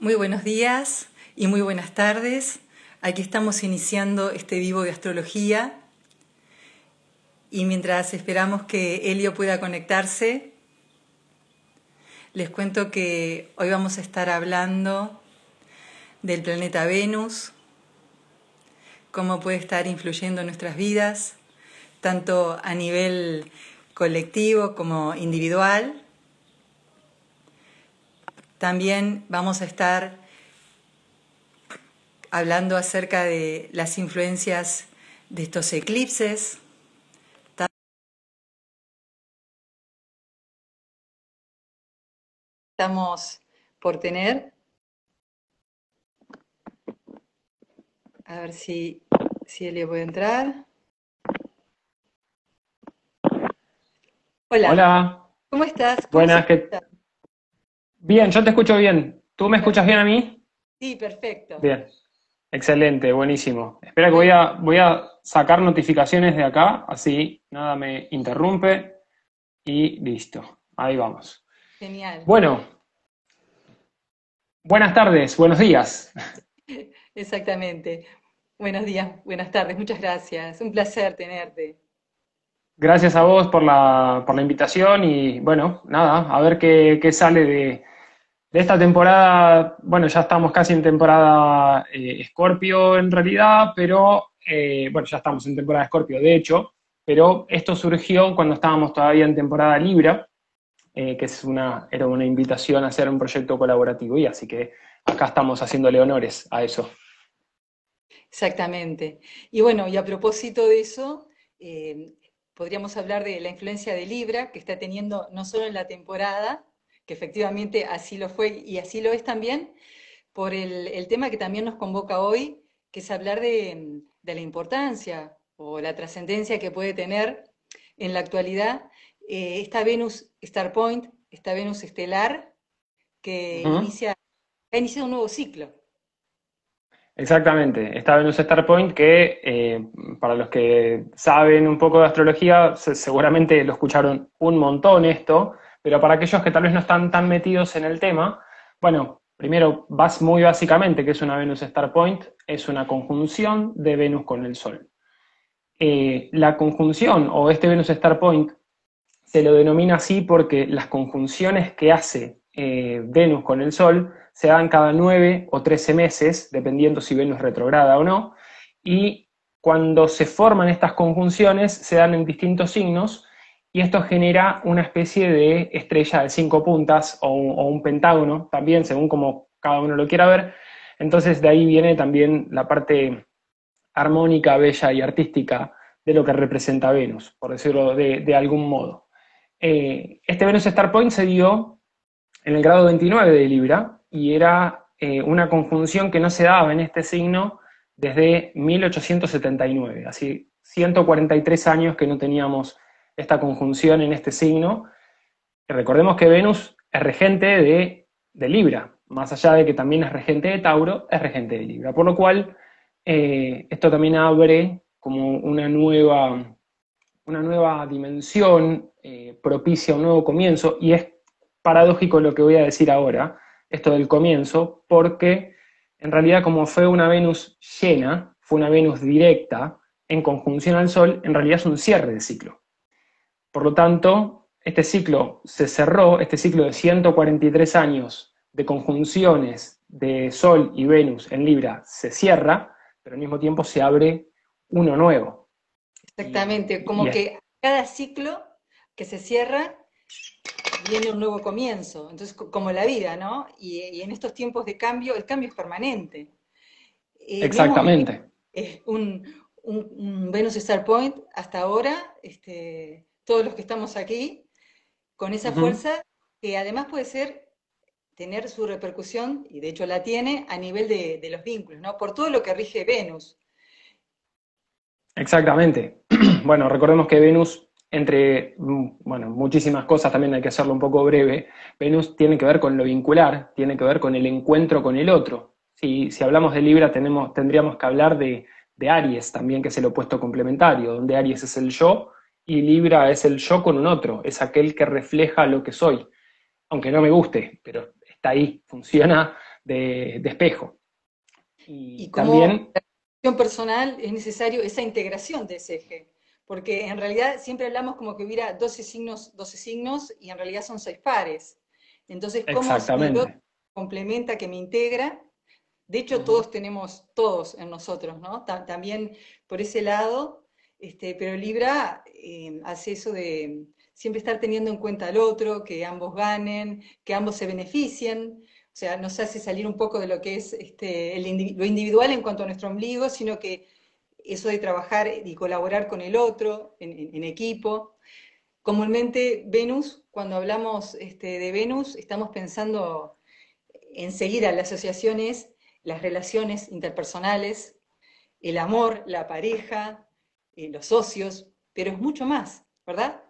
Muy buenos días y muy buenas tardes. Aquí estamos iniciando este vivo de astrología y mientras esperamos que Helio pueda conectarse, les cuento que hoy vamos a estar hablando del planeta Venus, cómo puede estar influyendo en nuestras vidas, tanto a nivel colectivo como individual también vamos a estar hablando acerca de las influencias de estos eclipses. Estamos por tener. A ver si, si Elio puede entrar. Hola. Hola. ¿Cómo estás? Buenas, ¿qué Bien, yo te escucho bien. ¿Tú me escuchas bien a mí? Sí, perfecto. Bien. Excelente, buenísimo. Espera que voy a, voy a sacar notificaciones de acá, así nada me interrumpe y listo. Ahí vamos. Genial. Bueno, buenas tardes, buenos días. Exactamente. Buenos días, buenas tardes, muchas gracias. Un placer tenerte. Gracias a vos por la, por la invitación y bueno, nada, a ver qué, qué sale de, de esta temporada, bueno, ya estamos casi en temporada Escorpio en realidad, pero eh, bueno, ya estamos en temporada Escorpio de hecho, pero esto surgió cuando estábamos todavía en temporada Libra, eh, que es una, era una invitación a hacer un proyecto colaborativo y así que acá estamos haciéndole honores a eso. Exactamente. Y bueno, y a propósito de eso, eh, podríamos hablar de la influencia de Libra que está teniendo no solo en la temporada, que efectivamente así lo fue y así lo es también, por el, tema que también nos convoca hoy, que es hablar de, la importancia o la trascendencia que puede tener en la actualidad eh, esta Venus Star Point, esta Venus estelar, que inicia, ha iniciado un nuevo ciclo. Exactamente, esta Venus Star Point que eh, para los que saben un poco de astrología, seguramente lo escucharon un montón esto, pero para aquellos que tal vez no están tan metidos en el tema, bueno, primero, vas muy básicamente, que es una Venus Star Point, es una conjunción de Venus con el Sol. Eh, la conjunción o este Venus Star Point se lo denomina así porque las conjunciones que hace eh, Venus con el Sol se dan cada 9 o 13 meses, dependiendo si Venus retrograda o no, y cuando se forman estas conjunciones se dan en distintos signos, y esto genera una especie de estrella de cinco puntas o un, pentágono, también según como cada uno lo quiera ver. Entonces de ahí viene también la parte armónica, bella y artística de lo que representa Venus, por decirlo de, algún modo. Eh, este Venus Star Point se dio en el grado 29 de Libra y era eh, una conjunción que no se daba en este signo desde 1879, así 143 años que no teníamos esta conjunción en este signo. recordemos que Venus es regente de, Libra, más allá de que también es regente de Tauro, es regente de Libra. Por lo cual, eh, esto también abre como una nueva, una nueva dimensión, eh, propicia un nuevo comienzo, y es paradójico lo que voy a decir ahora, esto del comienzo, porque en realidad como fue una Venus llena, fue una Venus directa, en conjunción al Sol, en realidad es un cierre de ciclo. Por lo tanto, este ciclo se cerró, este ciclo de 143 años de conjunciones de Sol y Venus en Libra se cierra, pero al mismo tiempo se abre uno nuevo. Exactamente, como que cada ciclo que se cierra viene un nuevo comienzo. Entonces, como la vida, ¿no? Y, en estos tiempos de cambio, el cambio es permanente. Eh, Exactamente. Es un, un, Venus Star Point hasta ahora, este, todos los que estamos aquí, con esa fuerza que además puede ser tener su repercusión, y de hecho la tiene, a nivel de, los vínculos, ¿no? Por todo lo que rige Venus. Exactamente. Bueno, recordemos que Venus, entre mm, bueno, muchísimas cosas, también hay que hacerlo un poco breve, Venus tiene que ver con lo vincular, tiene que ver con el encuentro con el otro. Si, si hablamos de Libra, tenemos, tendríamos que hablar de, de Aries también, que es el opuesto complementario, donde Aries es el yo y Libra es el yo con un otro, es aquel que refleja lo que soy, aunque no me guste, pero está ahí, funciona de, espejo. Y, y también... La personal es necesario esa integración de ese eje, porque en realidad siempre hablamos como que hubiera 12 signos, 12 signos y en realidad son seis pares. Entonces, ¿cómo complementa, que me integra? De hecho, todos tenemos todos en nosotros, ¿no? También por ese lado, este, pero Libra eh, hace eso de siempre estar teniendo en cuenta al otro, que ambos ganen, que ambos se beneficien. O sea, nos hace salir un poco de lo que es este, lo individual en cuanto a nuestro ombligo, sino que eso de trabajar y colaborar con el otro en, equipo. Comúnmente Venus, cuando hablamos este, de Venus, estamos pensando enseguida las asociaciones, las relaciones interpersonales, el amor, la pareja, eh, los socios, pero es mucho más, ¿verdad?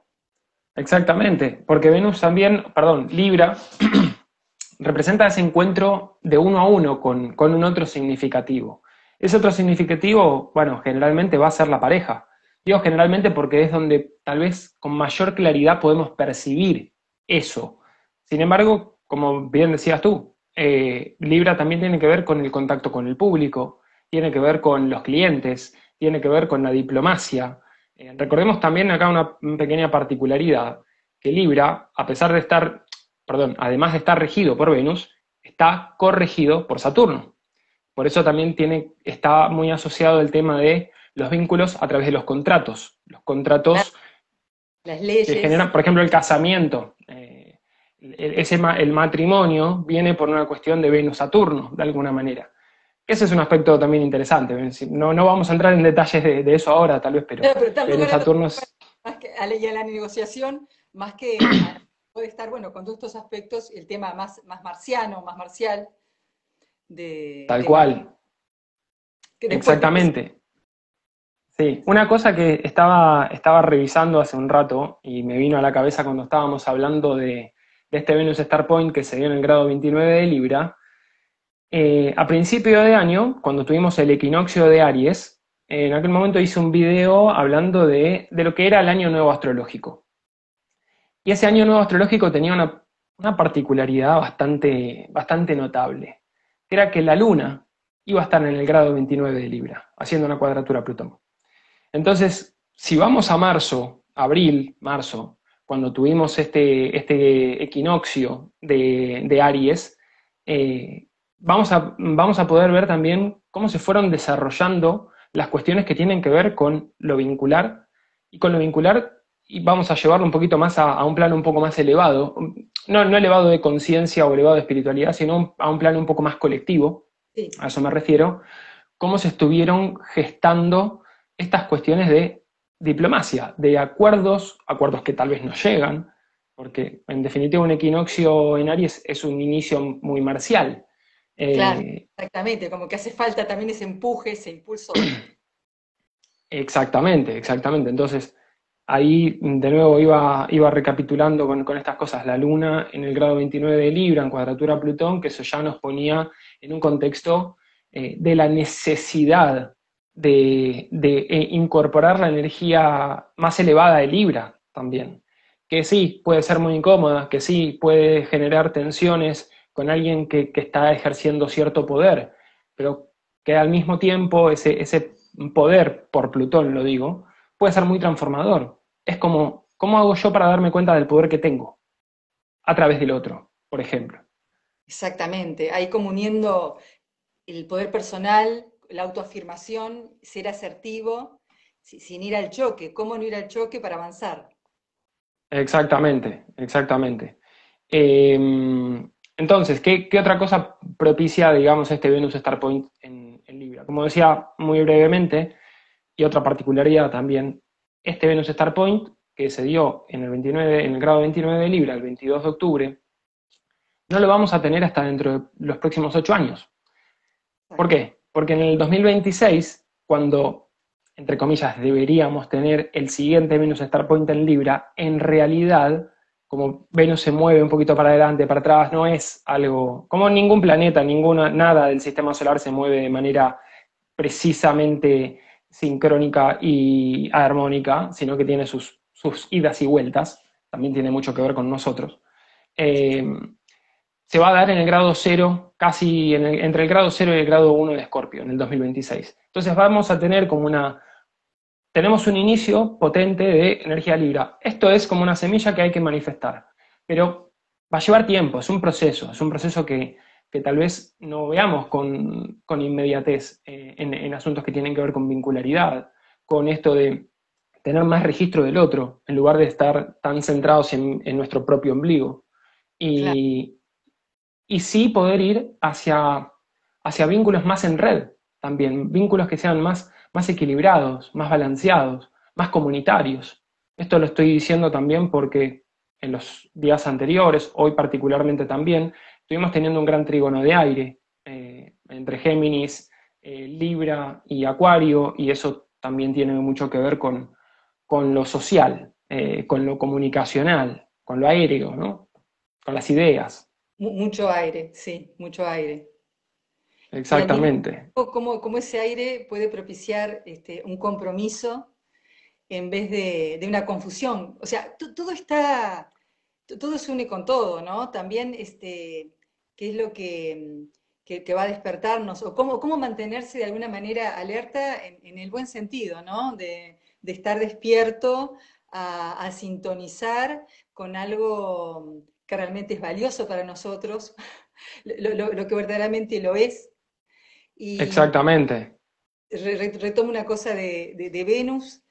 Exactamente, porque Venus también, perdón, Libra, representa ese encuentro de uno a uno con, un otro significativo. Ese otro significativo, bueno, generalmente va a ser la pareja. Digo generalmente porque es donde tal vez con mayor claridad podemos percibir eso. Sin embargo, como bien decías tú, eh, Libra también tiene que ver con el contacto con el público, tiene que ver con los clientes, tiene que ver con la diplomacia. Eh, recordemos también acá una pequeña particularidad, que Libra, a pesar de estar perdón, además de estar regido por Venus, está corregido por Saturno. Por eso también tiene, está muy asociado el tema de los vínculos a través de los contratos. Los contratos Las leyes. que generan, por ejemplo, el casamiento. Eh, ese, el matrimonio viene por una cuestión de Venus-Saturno, de alguna manera. Ese es un aspecto también interesante. No, no vamos a entrar en detalles de, eso ahora, tal vez, pero, Venus-Saturno es... Más que a la negociación, más que puede estar, bueno, con todos estos aspectos, el tema más, más marciano, más marcial. De, Tal cual. Exactamente. Sí, una cosa que estaba, estaba revisando hace un rato y me vino a la cabeza cuando estábamos hablando de, este Venus Star Point que se dio en el grado 29 de Libra, eh, a principio de año, cuando tuvimos el equinoccio de Aries, en aquel momento hice un video hablando de, de, lo que era el año nuevo astrológico. Y ese año nuevo astrológico tenía una, particularidad bastante, bastante notable, que era que la luna iba a estar en el grado 29 de Libra, haciendo una cuadratura a Plutón. Entonces, si vamos a marzo, abril, marzo, cuando tuvimos este, este equinoccio de, Aries, eh, vamos, a, vamos a poder ver también cómo se fueron desarrollando las cuestiones que tienen que ver con lo vincular, y con lo vincular y vamos a llevarlo un poquito más a, un plano un poco más elevado, no, no elevado de conciencia o elevado de espiritualidad, sino a un plano un poco más colectivo, a eso me refiero, cómo se estuvieron gestando estas cuestiones de diplomacia, de acuerdos, acuerdos que tal vez no llegan, porque en definitiva un equinoccio en Aries es un inicio muy marcial. Claro, eh, exactamente, como que hace falta también ese empuje, ese impulso. Exactamente, exactamente. Entonces, ahí de nuevo iba, iba recapitulando con, estas cosas, la Luna en el grado 29 de Libra, en cuadratura a Plutón, que eso ya nos ponía en un contexto eh, de la necesidad de, eh, incorporar la energía más elevada de Libra también, que sí, puede ser muy incómoda, que sí, puede generar tensiones con alguien que, está ejerciendo cierto poder, pero que al mismo tiempo ese, ese poder, por Plutón lo digo, puede ser muy transformador, es como, ¿cómo hago yo para darme cuenta del poder que tengo? A través del otro, por ejemplo. Exactamente, ahí como uniendo el poder personal, la autoafirmación, ser asertivo, sin ir al choque, cómo no ir al choque para avanzar. Exactamente, exactamente. Em, entonces, ¿qué, otra cosa propicia, digamos, este Venus Star Point en, Libra? Como decía muy brevemente, y otra particularidad también, este Venus Star Point, que se dio en el, 29, en el grado 29 de Libra el 22 de octubre, no lo vamos a tener hasta dentro de los próximos ocho años. ¿Por qué? Porque en el 2026, cuando, entre comillas, deberíamos tener el siguiente Venus Star Point en Libra, en realidad, como Venus se mueve un poquito para adelante, para atrás, no es algo, como ningún planeta, ninguna, nada del sistema solar se mueve de manera precisamente sincrónica y armónica, sino que tiene sus, sus, idas y vueltas, también tiene mucho que ver con nosotros. Eh, se va a dar en el grado cero, casi entre el grado cero y el grado 1 de Escorpio, en el 2026. Entonces vamos a tener como una, tenemos un inicio potente de energía Libra. Esto es como una semilla que hay que manifestar, pero va a llevar tiempo, es un proceso, es un proceso que, tal vez no veamos con, inmediatez eh, en, asuntos que tienen que ver con vincularidad, con esto de tener más registro del otro, en lugar de estar tan centrados en, nuestro propio ombligo. Y, y sí poder ir hacia, hacia vínculos más en red también, vínculos que sean más más equilibrados, más balanceados, más comunitarios. Esto lo estoy diciendo también porque en los días anteriores, hoy particularmente también, estuvimos teniendo un gran trígono de aire eh, entre Géminis, eh, Libra y Acuario, y eso también tiene mucho que ver con, con lo social, eh, con lo comunicacional, con lo aéreo, ¿no? con las ideas. Mucho aire, sí, mucho aire. Exactamente. Cómo, ese aire puede propiciar este, un compromiso en vez de, una confusión. O sea, todo está, todo se une con todo, ¿no? También, este, ¿qué es lo que, va a despertarnos? O cómo, cómo mantenerse de alguna manera alerta en, el buen sentido, ¿no? De, estar despierto a, sintonizar con algo que realmente es valioso para nosotros, lo que verdaderamente lo es, Exactamente. retomo una cosa de, Venus,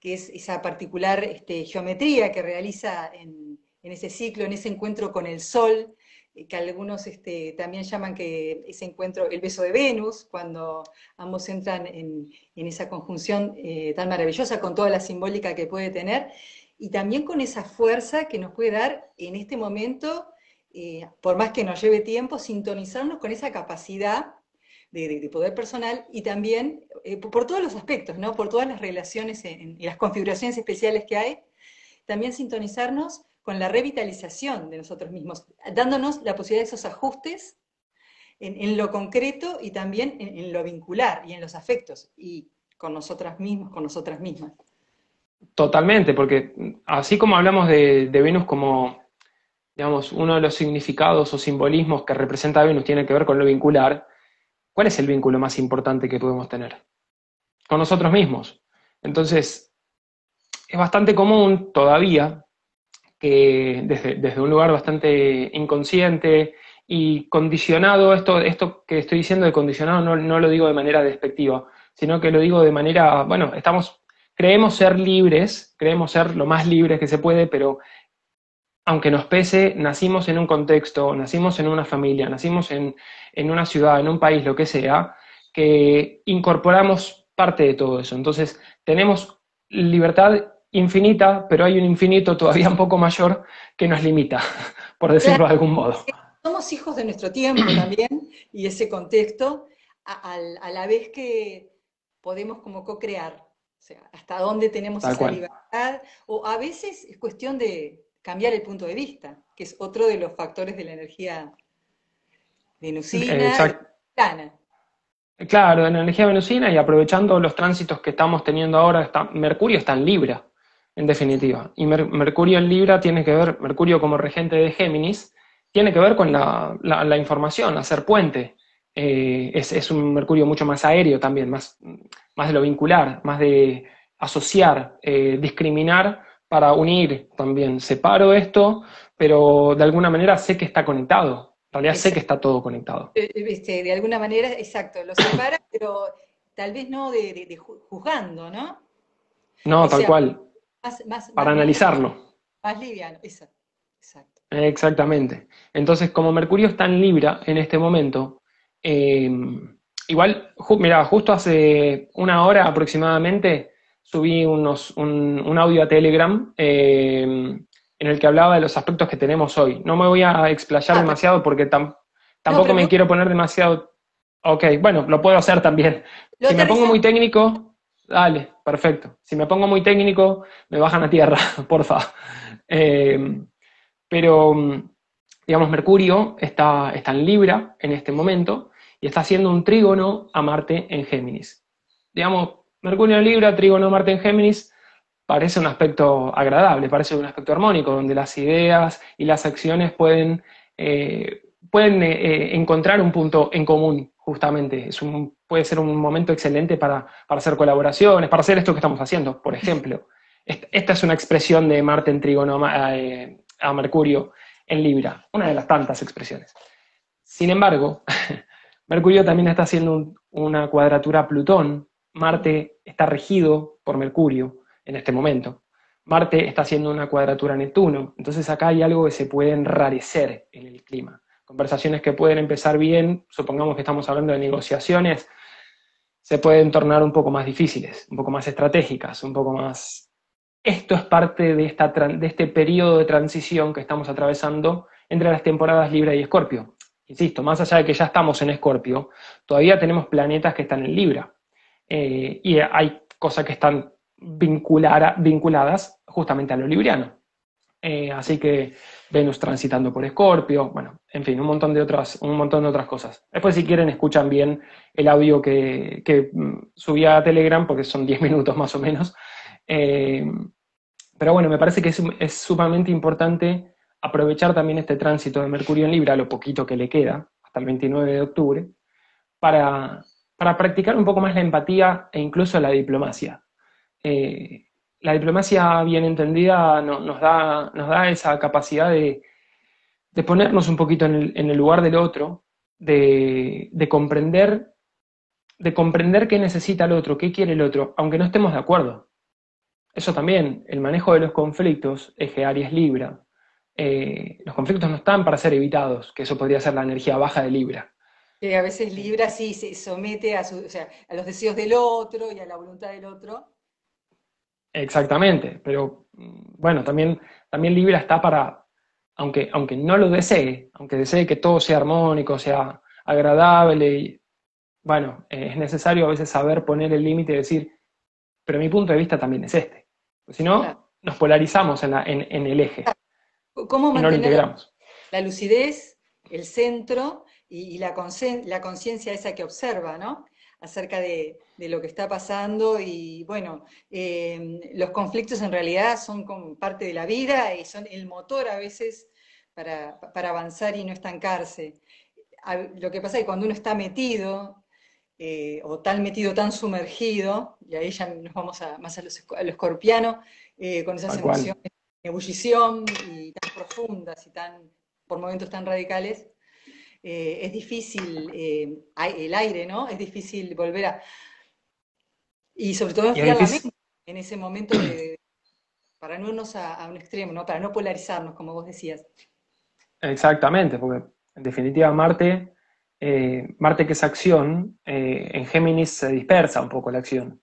que es esa particular este, geometría que realiza en, ese ciclo, en ese encuentro con el Sol, eh, que algunos este, también llaman que ese encuentro, el beso de Venus, cuando ambos entran en, esa conjunción eh, tan maravillosa con toda la simbólica que puede tener, y también con esa fuerza que nos puede dar en este momento, eh, por más que nos lleve tiempo, sintonizarnos con esa capacidad de, poder personal y también eh, por todos los aspectos, ¿no? por todas las relaciones y las configuraciones especiales que hay, también sintonizarnos con la revitalización de nosotros mismos, dándonos la posibilidad de esos ajustes en, lo concreto y también en, lo vincular y en los afectos y con nosotras mismas, con nosotras mismas. Totalmente, porque así como hablamos de, Venus como, digamos, uno de los significados o simbolismos que representa Venus tiene que ver con lo vincular, ¿Cuál es el vínculo más importante que podemos tener? Con nosotros mismos. Entonces, es bastante común todavía que desde, un lugar bastante inconsciente y condicionado, esto, esto que estoy diciendo de condicionado no, no lo digo de manera despectiva, sino que lo digo de manera, bueno, estamos, creemos ser libres, creemos ser lo más libres que se puede, pero aunque nos pese, nacimos en un contexto, nacimos en una familia, nacimos en, una ciudad, en un país, lo que sea, que incorporamos parte de todo eso. Entonces, tenemos libertad infinita, pero hay un infinito todavía un poco mayor que nos limita, por decirlo de algún modo. Somos hijos de nuestro tiempo también y ese contexto, a, la vez que podemos como co-crear, o sea, hasta dónde tenemos esa libertad, o a veces es cuestión de, cambiar el punto de vista, que es otro de los factores de la energía venusina. Claro, en la energía venusina y aprovechando los tránsitos que estamos teniendo ahora, está, Mercurio está en Libra, en definitiva. Y Mercurio en Libra tiene que ver, Mercurio como regente de Géminis, tiene que ver con la, información, hacer puente. Eh, es, un Mercurio mucho más aéreo también, más, más de lo vincular, más de asociar, eh, discriminar para unir también. Separo esto, pero de alguna manera sé que está conectado. En realidad sé que está todo conectado. Eh, eh, de alguna manera, exacto, lo separa, pero tal vez no de, juzgando, ¿no? No, tal cual. para analizarlo. Más liviano, exacto. Exactamente. Entonces, como Mercurio está en Libra en este momento, eh, igual, mira, justo hace una hora aproximadamente subí unos, un, audio a Telegram eh, en el que hablaba de los aspectos que tenemos hoy. No me voy a explayar ah, demasiado porque tampoco me quiero poner demasiado... Ok, bueno, lo puedo hacer también. Si me pongo muy técnico, dale, perfecto. Si me pongo muy técnico, me bajan a tierra, porfa. Eh, pero, digamos, Mercurio está, está en Libra en este momento y está haciendo un trígono a Marte en Géminis. Digamos, Mercurio en Libra, Trígono Marte en Géminis, parece un aspecto agradable, parece un aspecto armónico, donde las ideas y las acciones pueden, eh, pueden eh, encontrar un punto en común, justamente. Es un, puede ser un momento excelente para, hacer colaboraciones, para hacer esto que estamos haciendo, por ejemplo. Esta es una expresión de Marte en trígono a Mercurio en Libra, una de las tantas expresiones. Sin embargo, Mercurio también está haciendo una cuadratura a Plutón. Marte está regido por Mercurio en este momento. Marte está haciendo una cuadratura a Neptuno. Entonces acá hay algo que se puede enrarecer en el clima. Conversaciones que pueden empezar bien, supongamos que estamos hablando de negociaciones, se pueden tornar un poco más difíciles, un poco más estratégicas, un poco más esto es parte de, esta, de este periodo de transición que estamos atravesando entre las temporadas Libra y Escorpio. Insisto, más allá de que ya estamos en Escorpio, todavía tenemos planetas que están en Libra. Eh, y hay cosas que están vinculadas justamente a lo libriano. Eh, así que Venus transitando por Escorpio, bueno, en fin, un montón, de otras, un montón de otras cosas. Después, si quieren, escuchan bien el audio que, que mm, subí a Telegram, porque son 10 minutos más o menos, eh, pero bueno, me parece que es, sumamente importante aprovechar también este tránsito de Mercurio en Libra, lo poquito que le queda, hasta el 29 de octubre, para, practicar un poco más la empatía e incluso la diplomacia. Eh, la diplomacia bien entendida nos, da, esa capacidad de, ponernos un poquito en el, lugar del otro, de, de, comprender, de qué necesita el otro, qué quiere el otro, aunque no estemos de acuerdo. Eso también, el manejo de los conflictos, eje Aries Libra. Eh, los conflictos no están para ser evitados, que eso podría ser la energía baja de Libra. Que a veces Libra sí se somete a, a los deseos del otro y a la voluntad del otro. Exactamente, pero mm, bueno, también, también Libra está para, aunque, aunque no lo desee, aunque desee que todo sea armónico, sea agradable, bueno, es necesario a veces saber poner el límite y decir, pero mi punto de vista también es este. Si no, nos polarizamos en, el eje. ¿Cómo mantener la lucidez, el centro y, la conciencia esa que observa, ¿no? acerca de, lo que está pasando y bueno, em, los conflictos en realidad son como parte de la vida y son el motor a veces para, avanzar y no estancarse. Lo que pasa es que cuando uno está metido, eh, o tan metido, tan sumergido, y ahí ya nos vamos a, más a lo, escorpiano, eh, con esas emociones de ebullición y tan profundas y tan, por momentos tan radicales, eh, es difícil, el aire, ¿no? Es difícil volver a... Y sobre todo enfriar la mente en ese momento para no irnos a, a, un extremo, ¿no? Para no polarizarnos, como vos decías. Exactamente, porque en definitiva Marte eh, Marte que es acción, eh, en Géminis se dispersa un poco la acción.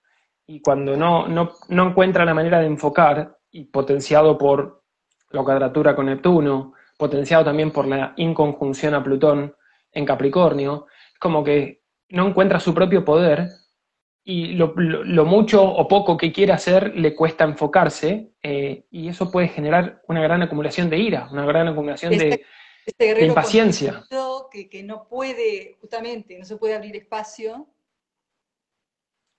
Y cuando no, no, encuentra la manera de enfocar, y potenciado por la cuadratura con Neptuno, potenciado también por la inconjunción a Plutón en Capricornio, es como que no encuentra su propio poder y lo, mucho o poco que quiere hacer le cuesta enfocarse eh, y eso puede generar una gran acumulación de ira, una gran acumulación de, este de impaciencia. Que, no puede, justamente, no se puede abrir espacio.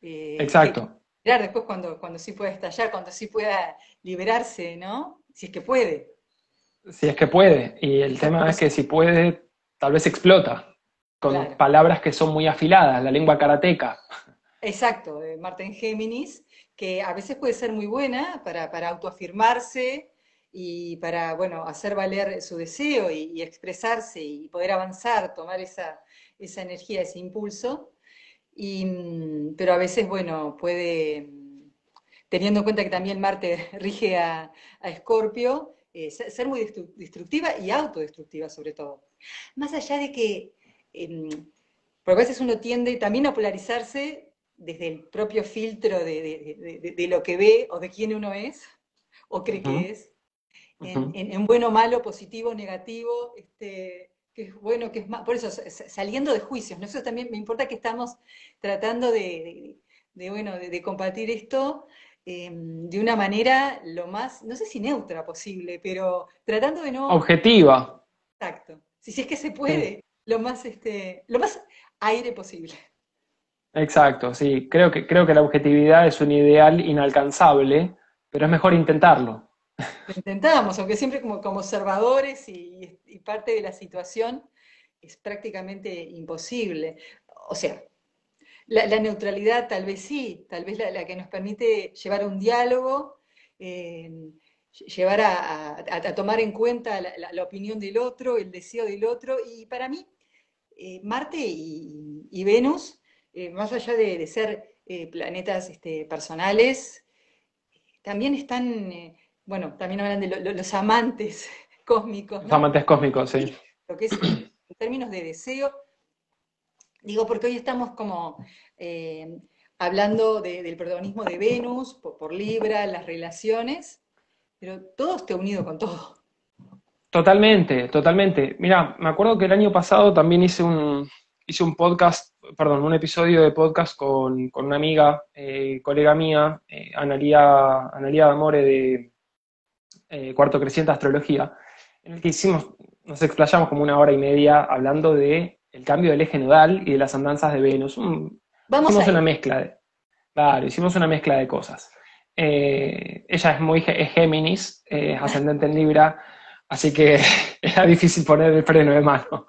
Eh, Exacto. después cuando, cuando sí pueda estallar, cuando sí pueda liberarse, ¿no? Si es que puede. Si es que puede. Y el tema es que si puede, tal vez explota. Con palabras que son muy afiladas, la lengua karateca. Exacto, de Martín Géminis, que a veces puede ser muy buena para, para autoafirmarse, y para, bueno, hacer valer su deseo y, expresarse y poder avanzar, tomar esa, esa energía, ese impulso. Y, mm, pero a veces, bueno, puede, mm, teniendo en cuenta que también Marte rige a, Escorpio, eh, ser muy destructiva y autodestructiva sobre todo. Más allá de que, eh, porque a veces uno tiende también a polarizarse desde el propio filtro de, de, lo que ve o de quién uno es o cree que es, en, bueno, malo, positivo, negativo, este, que es bueno, que es malo, por eso, saliendo de juicios, ¿no? Eso también me importa que estamos tratando de, bueno, de, compartir esto em, de una manera lo más, no sé si neutra posible, pero tratando de no... Objetiva. Exacto. Si, es que se puede, lo más, este, lo más aire posible. Exacto, sí. Creo que, creo que la objetividad es un ideal inalcanzable, pero es mejor intentarlo. Lo intentamos, aunque siempre como, como observadores y, parte de la situación, es prácticamente imposible. O sea, la, neutralidad tal vez sí, tal vez la, que nos permite llevar un diálogo, eh, llevar a, tomar en cuenta la, opinión del otro, el deseo del otro, y para mí, eh, Marte y, Venus, eh, más allá de, ser planetas este, personales, también están, bueno, también hablan de los amantes cósmicos. Los amantes cósmicos, sí. Lo que es en términos de deseo, digo porque hoy estamos como eh, hablando del protagonismo de Venus por, Libra, las relaciones, pero todo está unido con todo. Totalmente, totalmente. Mira, me acuerdo que el año pasado también hice un, hice un podcast, perdón, un episodio de podcast con, una amiga, eh, colega mía, eh, Analia, Analia D'Amore de eh, Cuarto Creciente Astrología, en el que hicimos, nos explayamos como una hora y media hablando de el cambio del eje nodal y de las andanzas de Venus. Vamos hicimos una mezcla de, claro, hicimos una mezcla de cosas. Eh, ella es muy es Géminis, es ascendente en Libra, así que era difícil poner el freno de mano.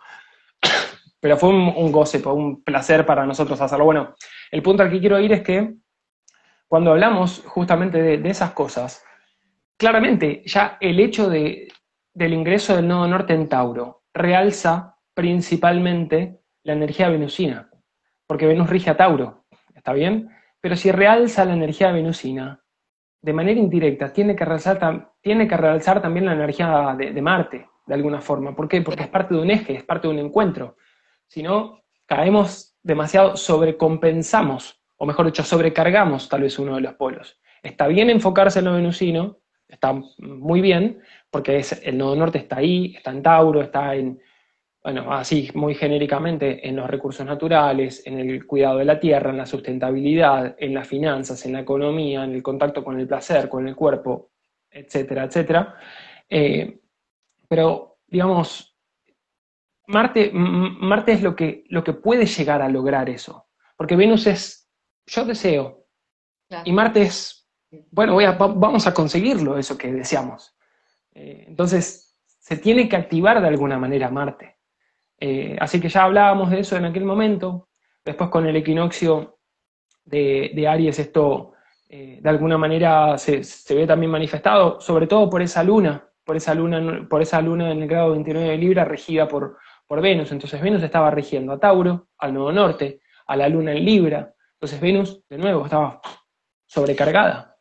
Pero fue un, goce, fue un placer para nosotros hacerlo. Bueno, el punto al que quiero ir es que cuando hablamos justamente de esas cosas, claramente ya el hecho de, del ingreso del nodo norte en Tauro realza principalmente la energía venusina, porque Venus rige a Tauro, ¿está bien? Pero si realza la energía venusina, de manera indirecta, tiene que realzar, tiene que realzar también la energía de, Marte, de alguna forma. ¿Por qué? Porque es parte de un eje, es parte de un encuentro. Si no, caemos demasiado, sobrecompensamos, o mejor dicho, sobrecargamos tal vez uno de los polos. Está bien enfocarse en lo venusino, está muy bien, porque es, el nodo norte está ahí, está en Tauro, está en, bueno, así muy genéricamente, en los recursos naturales, en el cuidado de la tierra, en la sustentabilidad, en las finanzas, en la economía, en el contacto con el placer, con el cuerpo, etcétera, etcétera. Eh, pero, digamos, Marte, Marte es lo que, lo que puede llegar a lograr eso, porque Venus es, yo deseo, y Marte es bueno, vamos a conseguirlo, eso que deseamos. Eh, entonces, se tiene que activar de alguna manera Marte. Eh, así que ya hablábamos de eso en aquel momento. Después con el equinoccio de, Aries esto eh, de alguna manera se, ve también manifestado, sobre todo por esa luna, por esa luna, por esa luna en el grado 29 de Libra regida por, por Venus. Entonces Venus estaba rigiendo a Tauro, al Nuevo Norte, a la luna en Libra. Entonces Venus, de nuevo, estaba sobrecargada.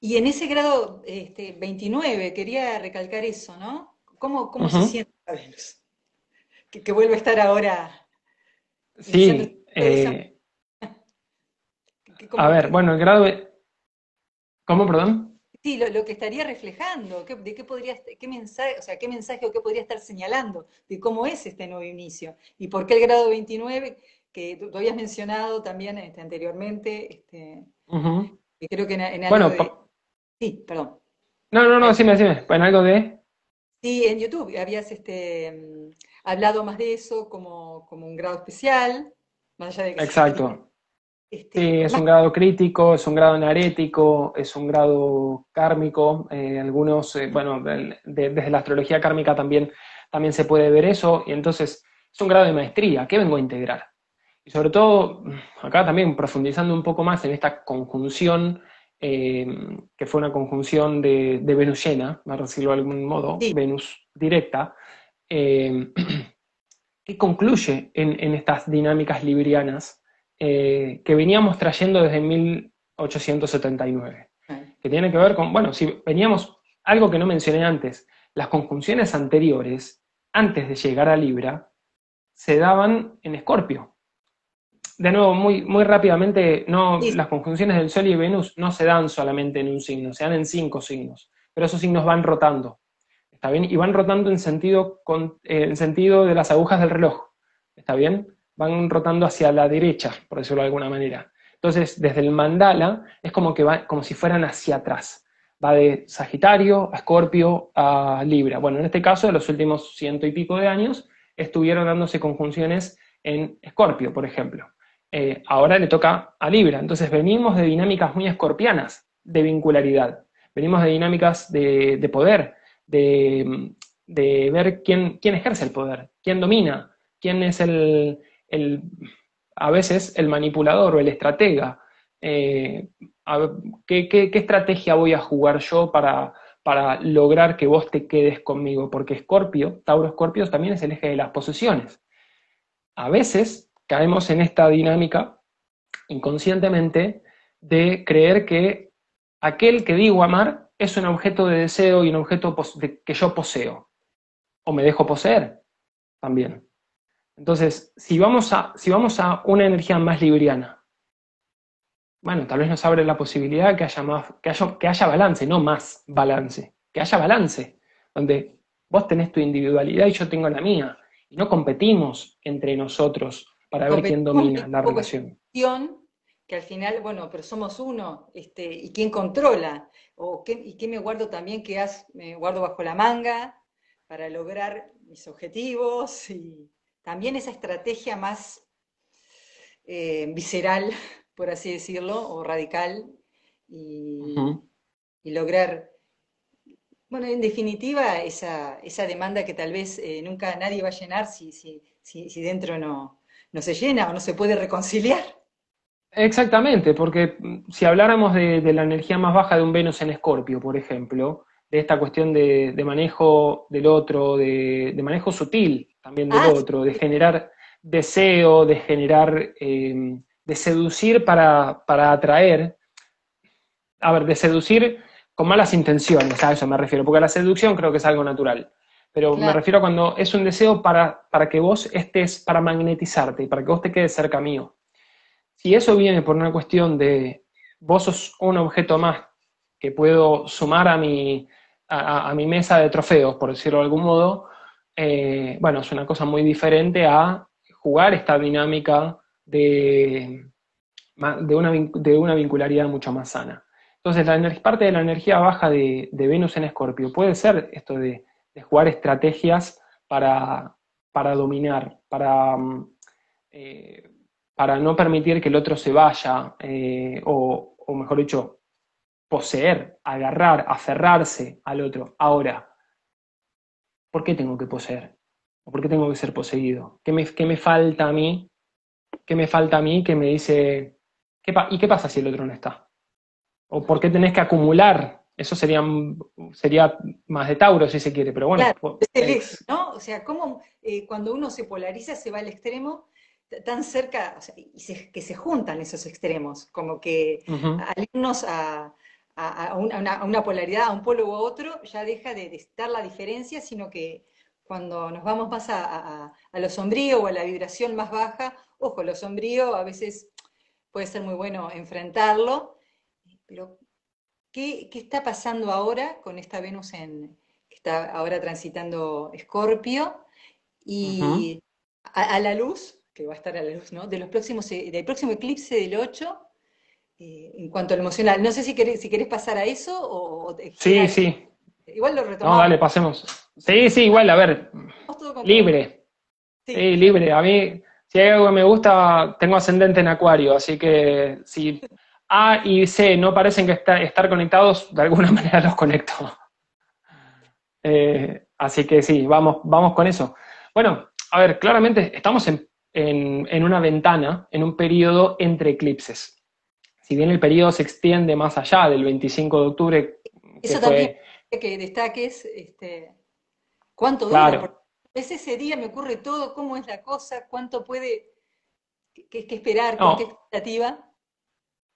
Y en ese grado este, 29, quería recalcar eso, ¿no? ¿Cómo, cómo se siente Venus? Que, vuelve a estar ahora. Sí. Eh, a ver, bueno, el grado. ¿Cómo, perdón? Sí, lo, que estaría reflejando, de qué podría, qué mensaje, o sea, qué mensaje o qué podría estar señalando de cómo es este nuevo inicio y por qué el grado 29, que tú, habías mencionado también este, anteriormente, este, creo que en, bueno, Sí, perdón. No, no, no, sí me decime. Bueno, algo de. Sí, en YouTube habías este, hablado más de eso como, un grado especial, más allá de que Exacto. Este, sí, es un grado crítico, es un grado anarético, es un grado kármico. Eh, algunos, eh, bueno, desde la astrología kármica también, también se puede ver eso, y entonces es un grado de maestría. ¿Qué vengo a integrar? Y sobre todo, acá también profundizando un poco más en esta conjunción eh, que fue una conjunción de, Venus llena, para decirlo de algún modo, Venus directa, eh, que concluye en, estas dinámicas librianas eh, que veníamos trayendo desde 1879, que tiene que ver con, bueno, si veníamos, algo que no mencioné antes, las conjunciones anteriores, antes de llegar a Libra, se daban en Escorpio, de nuevo, muy, muy rápidamente, no, las conjunciones del Sol y Venus no se dan solamente en un signo, se dan en cinco signos, pero esos signos van rotando, ¿está bien? Y van rotando en sentido, con, en sentido de las agujas del reloj, ¿está bien? Van rotando hacia la derecha, por decirlo de alguna manera. Entonces, desde el mandala es como que va como si fueran hacia atrás. Va de Sagitario a Escorpio a Libra. Bueno, en este caso, en los últimos ciento y pico de años, estuvieron dándose conjunciones en Escorpio, por ejemplo. Eh, ahora le toca a Libra. Entonces venimos de dinámicas muy escorpianas de vincularidad, venimos de dinámicas de, poder, de, ver quién, quién, ejerce el poder, quién domina, quién es el, a veces el manipulador o el estratega. Eh, ¿qué, estrategia voy a jugar yo para, para lograr que vos te quedes conmigo? Porque Escorpio, Tauro Escorpio también es el eje de las posesiones. A veces caemos en esta dinámica inconscientemente de creer que aquel que digo amar es un objeto de deseo y un objeto que yo poseo. O me dejo poseer también. Entonces, si vamos a, si vamos a una energía más libriana, bueno, tal vez nos abre la posibilidad que haya, más, que haya, que haya balance, no más balance, que haya balance, donde vos tenés tu individualidad y yo tengo la mía, y no competimos entre nosotros para ver quién domina la relación. Que al final, bueno, pero somos uno, este, y quién controla, o qué, y qué me guardo también, que me guardo bajo la manga para lograr mis objetivos, y también esa estrategia más eh, visceral por así decirlo, o radical, y, lograr, bueno, en definitiva, esa, esa demanda que tal vez eh, nunca nadie va a llenar si, si, si, dentro no, no se llena o no se puede reconciliar. Exactamente, porque mm, si habláramos de, la energía más baja de un Venus en Escorpio, por ejemplo, de esta cuestión de, manejo del otro, de, manejo sutil también del ah, otro, de generar deseo, de generar eh, de seducir para, atraer, a ver, de seducir con malas intenciones, a eso me refiero, porque la seducción creo que es algo natural, pero me refiero a cuando es un deseo para, para que vos estés, para magnetizarte, para que vos te quedes cerca mío. Si eso viene por una cuestión de vos sos un objeto más que puedo sumar a mi, a, mi mesa de trofeos, por decirlo de algún modo, eh, bueno, es una cosa muy diferente a jugar esta dinámica de, de, una, de una vincularidad mucho más sana. Entonces, la parte de la energía baja de, Venus en Escorpio puede ser esto de, jugar estrategias para, para dominar, para, mm, eh, para no permitir que el otro se vaya, eh, o, o, mejor dicho, poseer, agarrar, aferrarse al otro. Ahora, ¿por qué tengo que poseer? ¿O por qué tengo que ser poseído? ¿Qué me, qué me falta a mí ¿Qué me falta a mí que me dice, ¿y qué pasa si el otro no está? ¿O por qué tenés que acumular? Eso sería, sería más de Tauro, si se quiere, pero bueno. Claro, es el ¿no? O sea, cómo eh, cuando uno se polariza se va al extremo tan cerca, o sea, y que se juntan esos extremos, como que al irnos a, una, polaridad, a un polo u otro, ya deja de, de, estar la diferencia, sino que cuando nos vamos más a, lo sombrío o a la vibración más baja, ojo, lo sombrío a veces puede ser muy bueno enfrentarlo, pero ¿qué, está pasando ahora con esta Venus en, que está ahora transitando Escorpio? Y a, la luz, que va a estar a la luz, ¿no? De los próximos, eh, del próximo eclipse del 8, eh, en cuanto al emocional. No sé si querés, si querés pasar a eso o... sí, sí. Igual lo retomamos. No, dale, pasemos. Sí, sí, igual, a ver. Libre. Sí. libre. A mí, si hay algo que me gusta, tengo ascendente en Acuario, así que si A y C no parecen que estar conectados, de alguna manera los conecto. Eh, así que sí, vamos, vamos con eso. Bueno, a ver, claramente estamos en, en, una ventana, en un periodo entre eclipses. Si bien el periodo se extiende más allá del 25 de octubre, eso también que destaques este, cuánto dura. Claro. Es ese día me ocurre todo, cómo es la cosa, cuánto puede, qué, esperar, qué expectativa.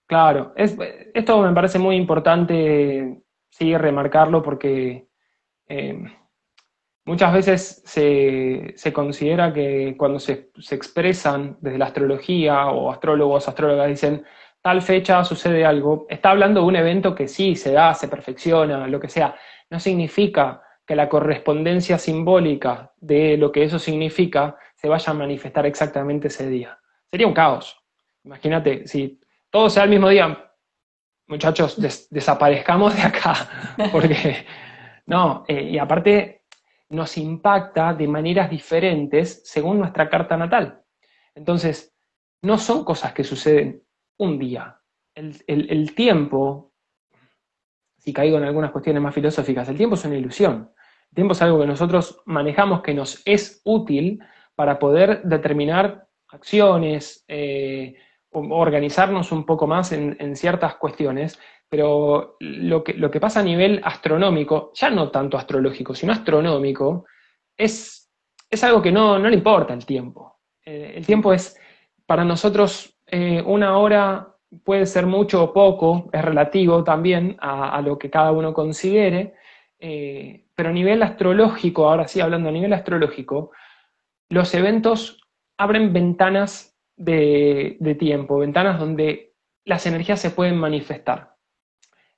Claro, esto me parece muy importante, sí, remarcarlo porque eh, muchas veces se, considera que cuando se, se, expresan desde la astrología o astrólogos, astrólogas dicen, tal fecha sucede algo, está hablando de un evento que sí, se da, se perfecciona, lo que sea. No significa que la correspondencia simbólica de lo que eso significa se vaya a manifestar exactamente ese día. Sería un caos. Imagínate, si todo sea el mismo día, muchachos, desaparezcamos de acá, porque no, eh, y aparte nos impacta de maneras diferentes según nuestra carta natal. Entonces, no son cosas que suceden un día. El, tiempo, si caigo en algunas cuestiones más filosóficas, el tiempo es una ilusión. El tiempo es algo que nosotros manejamos que nos es útil para poder determinar acciones, eh, organizarnos un poco más en, ciertas cuestiones, pero lo que, lo que pasa a nivel astronómico, ya no tanto astrológico, sino astronómico, es, es algo que no, le importa el tiempo. Eh, el tiempo es, para nosotros, eh, una hora puede ser mucho o poco, es relativo también a, lo que cada uno considere, eh, pero a nivel astrológico, ahora sí hablando a nivel astrológico, los eventos abren ventanas de, tiempo, ventanas donde las energías se pueden manifestar.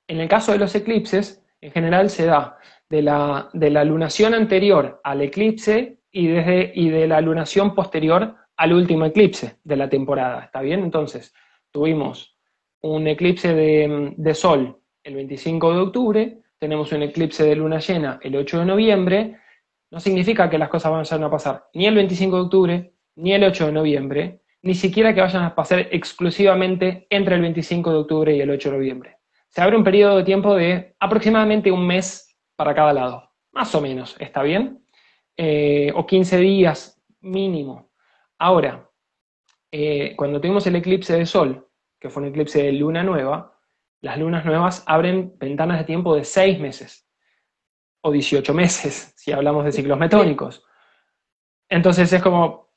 En el caso de los eclipses, en general se da de la, de lunación anterior al eclipse y, desde, y de la lunación posterior al último eclipse de la temporada. ¿Está bien? Entonces, tuvimos un eclipse de, Sol el 25 de octubre, tenemos un eclipse de luna llena el 8 de noviembre, no significa que las cosas vayan a pasar ni el 25 de octubre, ni el 8 de noviembre, ni siquiera que vayan a pasar exclusivamente entre el 25 de octubre y el 8 de noviembre. Se abre un periodo de tiempo de aproximadamente un mes para cada lado, más o menos, ¿está bien? Eh, o 15 días mínimo. Ahora, eh, cuando tuvimos el eclipse de Sol, que fue un eclipse de luna nueva, las lunas nuevas abren ventanas de tiempo de 6 meses, o 18 meses, si hablamos de ciclos metónicos. Entonces es como,